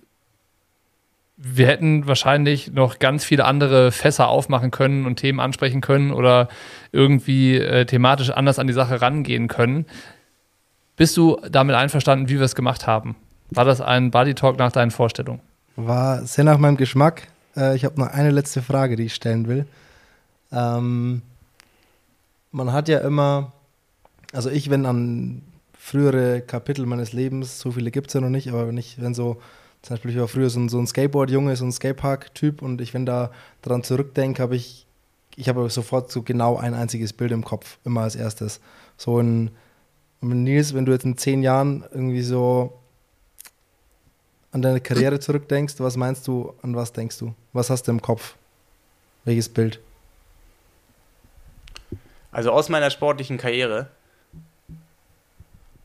wir hätten wahrscheinlich noch ganz viele andere Fässer aufmachen können und Themen ansprechen können oder irgendwie äh, thematisch anders an die Sache rangehen können. Bist du damit einverstanden, wie wir es gemacht haben? War das ein Body Talk nach deinen Vorstellungen? War sehr nach meinem Geschmack. Äh, ich habe noch eine letzte Frage, die ich stellen will. Ähm, man hat ja immer, also ich, wenn an frühere Kapitel meines Lebens, so viele gibt es ja noch nicht, aber wenn ich, wenn so, zum Beispiel ich war früher so ein, so ein Skateboard-Junge, so ein Skatepark-Typ und ich, wenn da dran zurückdenke, habe ich, ich habe sofort so genau ein einziges Bild im Kopf, immer als erstes. So ein, Nils, wenn du jetzt in zehn Jahren irgendwie so an deine Karriere zurückdenkst, was meinst du, an was denkst du? Was hast du im Kopf? Welches Bild? Also aus meiner sportlichen Karriere.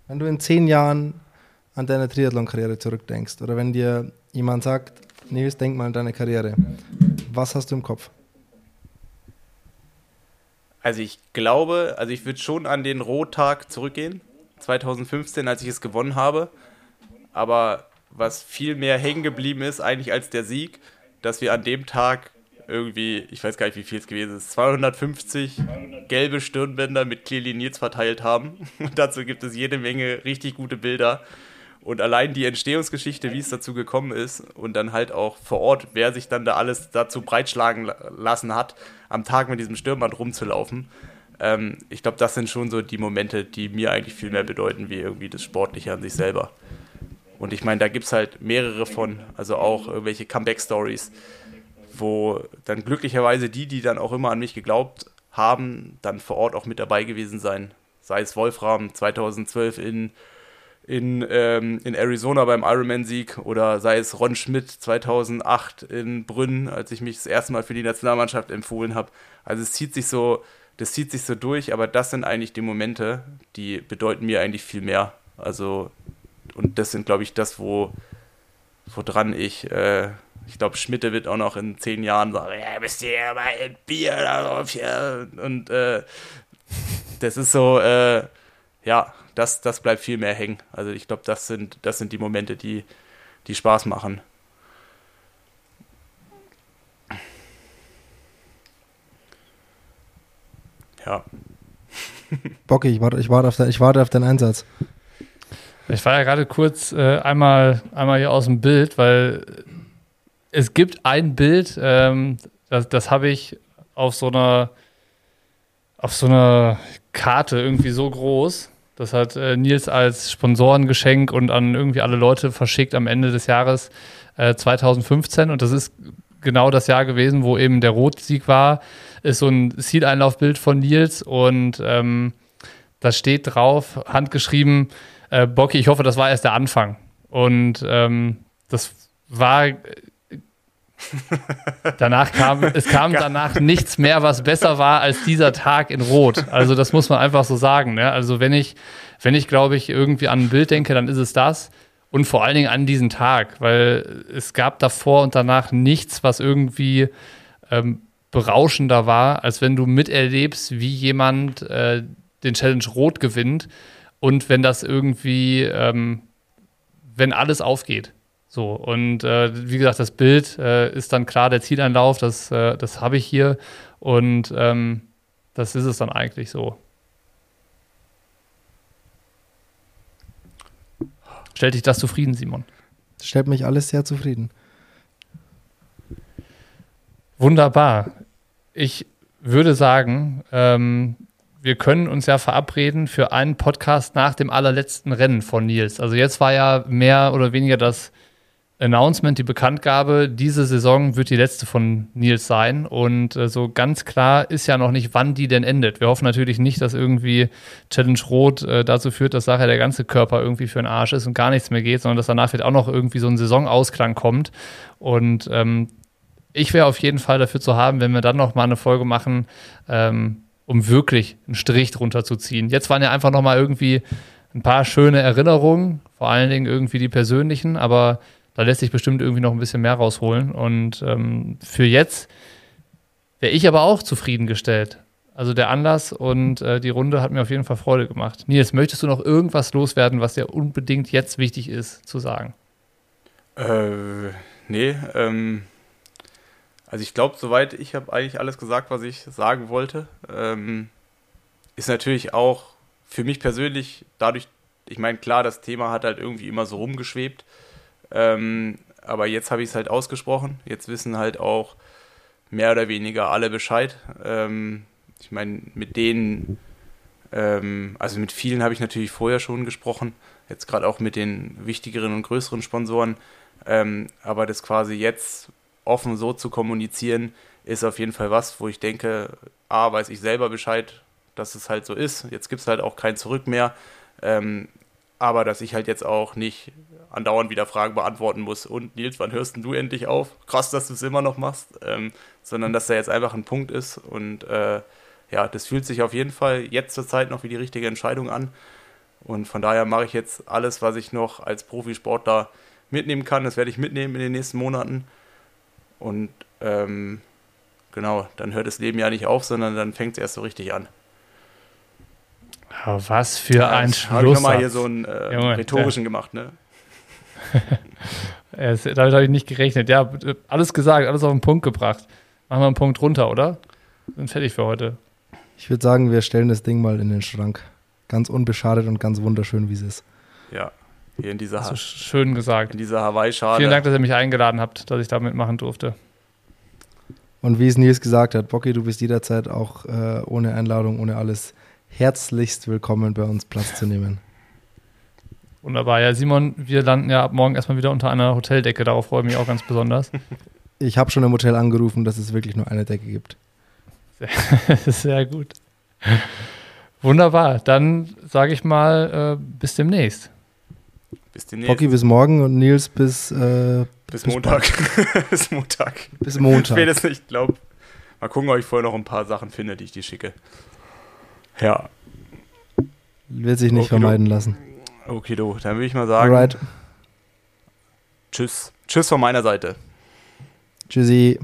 Wenn du in zehn Jahren an deine Triathlon-Karriere zurückdenkst oder wenn dir jemand sagt, Nils, denk mal an deine Karriere, Was hast du im Kopf? Also ich glaube, also ich würde schon an den Rohtag zurückgehen, 2015, als ich es gewonnen habe. Aber was viel mehr hängen geblieben ist eigentlich als der Sieg, dass wir an dem Tag irgendwie, ich weiß gar nicht, wie viel es gewesen ist, 250 gelbe Stirnbänder mit Clearly Nils verteilt haben. Und dazu gibt es jede Menge richtig gute Bilder. Und allein die Entstehungsgeschichte, wie es dazu gekommen ist und dann halt auch vor Ort, wer sich dann da alles dazu breitschlagen lassen hat, am Tag mit diesem Stirnband rumzulaufen. Ähm, ich glaube, das sind schon so die Momente, die mir eigentlich viel mehr bedeuten, wie irgendwie das Sportliche an sich selber. Und ich meine, da gibt es halt mehrere von, also auch irgendwelche Comeback-Stories, wo dann glücklicherweise die, die dann auch immer an mich geglaubt haben, dann vor Ort auch mit dabei gewesen sein. Sei es Wolfram 2012 in in, ähm, in Arizona beim Ironman-Sieg oder sei es Ron Schmidt 2008 in Brünn, als ich mich das erste Mal für die Nationalmannschaft empfohlen habe. Also es zieht sich so, das zieht sich so durch, aber das sind eigentlich die Momente, die bedeuten mir eigentlich viel mehr. Also und das sind, glaube ich, das, wo woran ich, äh, ich glaube, Schmidt wird auch noch in zehn Jahren sagen, ja, bist du ja mal ein Bier darauf, ja. Und äh, das ist so, äh, ja, das, das bleibt viel mehr hängen. Also ich glaube, das sind, das sind die Momente, die, die Spaß machen. Ja. Bocki, ich warte, ich warte, auf, dein, ich warte auf deinen Einsatz. Ich war ja gerade kurz äh, einmal, einmal hier aus dem Bild, weil es gibt ein Bild, ähm, das, das habe ich auf so einer auf so einer Karte irgendwie so groß. Das hat äh, Nils als Sponsorengeschenk und an irgendwie alle Leute verschickt am Ende des Jahres äh, 2015. Und das ist genau das Jahr gewesen, wo eben der Rotsieg war. Ist so ein Zieleinlaufbild von Nils und ähm, da steht drauf, handgeschrieben, äh, Bocky, ich hoffe, das war erst der Anfang. Und ähm, das war Danach kam, es kam danach nichts mehr, was besser war als dieser Tag in Rot. Also das muss man einfach so sagen. Ne? Also wenn ich, wenn ich glaube ich irgendwie an ein Bild denke, dann ist es das. Und vor allen Dingen an diesen Tag, weil es gab davor und danach nichts, was irgendwie ähm, berauschender war, als wenn du miterlebst, wie jemand äh, den Challenge Rot gewinnt und wenn das irgendwie, ähm, wenn alles aufgeht. So, und äh, wie gesagt, das Bild äh, ist dann klar der Zieleinlauf, das, äh, das habe ich hier. Und ähm, das ist es dann eigentlich so. Stellt dich das zufrieden, Simon? Stellt mich alles sehr zufrieden. Wunderbar. Ich würde sagen, ähm, wir können uns ja verabreden für einen Podcast nach dem allerletzten Rennen von Nils. Also jetzt war ja mehr oder weniger das Announcement, die Bekanntgabe, diese Saison wird die letzte von Nils sein. Und äh, so ganz klar ist ja noch nicht, wann die denn endet. Wir hoffen natürlich nicht, dass irgendwie Challenge Rot äh, dazu führt, dass nachher der ganze Körper irgendwie für den Arsch ist und gar nichts mehr geht, sondern dass danach vielleicht auch noch irgendwie so ein Saisonausklang kommt. Und ähm, ich wäre auf jeden Fall dafür zu haben, wenn wir dann noch mal eine Folge machen, ähm, um wirklich einen Strich drunter zu ziehen. Jetzt waren ja einfach noch mal irgendwie ein paar schöne Erinnerungen, vor allen Dingen irgendwie die persönlichen, aber da lässt sich bestimmt irgendwie noch ein bisschen mehr rausholen. Und ähm, für jetzt wäre ich aber auch zufriedengestellt. Also der Anlass und äh, die Runde hat mir auf jeden Fall Freude gemacht. Nils, möchtest du noch irgendwas loswerden, was dir unbedingt jetzt wichtig ist zu sagen? Äh, nee, ähm, also ich glaube, soweit, ich habe eigentlich alles gesagt, was ich sagen wollte. Ähm, ist natürlich auch für mich persönlich dadurch, ich meine, klar, das Thema hat halt irgendwie immer so rumgeschwebt. Ähm, aber jetzt habe ich es halt ausgesprochen. Jetzt wissen halt auch mehr oder weniger alle Bescheid. Ähm, ich meine, mit denen, ähm, also mit vielen habe ich natürlich vorher schon gesprochen. Jetzt gerade auch mit den wichtigeren und größeren Sponsoren. Ähm, aber das quasi jetzt offen so zu kommunizieren, ist auf jeden Fall was, wo ich denke, A, weiß ich selber Bescheid, dass es halt so ist. Jetzt gibt es halt auch kein Zurück mehr. Ähm, aber dass ich halt jetzt auch nicht andauernd wieder Fragen beantworten muss. Und Nils, wann hörst du endlich auf? Krass, dass du es immer noch machst. Ähm, sondern dass da jetzt einfach ein Punkt ist. Und äh, ja, das fühlt sich auf jeden Fall jetzt zur Zeit noch wie die richtige Entscheidung an. Und von daher mache ich jetzt alles, was ich noch als Profisportler mitnehmen kann. Das werde ich mitnehmen in den nächsten Monaten. Und ähm, genau, dann hört das Leben ja nicht auf, sondern dann fängt es erst so richtig an. Was für ja, ein Schluss. Habe ich nochmal hier so einen äh, Junge, rhetorischen ja. gemacht, ne? damit habe ich nicht gerechnet. Ja, alles gesagt, alles auf den Punkt gebracht. Machen wir einen Punkt runter, oder? Sind fertig für heute. Ich würde sagen, wir stellen das Ding mal in den Schrank. Ganz unbeschadet und ganz wunderschön, wie es ist. Ja, hier in dieser, ha schön gesagt. In dieser Hawaii-Schale. Vielen Dank, dass ihr mich eingeladen habt, dass ich da mitmachen durfte. Und wie es Nils gesagt hat, Bocky, du bist jederzeit auch äh, ohne Einladung, ohne alles herzlichst willkommen, bei uns Platz zu nehmen. Wunderbar. Ja, Simon, wir landen ja ab morgen erstmal wieder unter einer Hoteldecke. Darauf freue ich mich auch ganz besonders. Ich habe schon im Hotel angerufen, dass es wirklich nur eine Decke gibt. Sehr, sehr gut. Wunderbar. Dann sage ich mal, äh, bis demnächst. Bis demnächst. Pocky bis morgen und Nils bis, äh, bis, bis Montag. bis Montag. Bis Montag. Spätestens, ich glaube. Mal gucken, ob ich vorher noch ein paar Sachen finde, die ich dir schicke. Ja. Wird sich nicht okay, vermeiden lassen. Okay, du, dann würde ich mal sagen. Alright. Tschüss. Tschüss von meiner Seite. Tschüssi.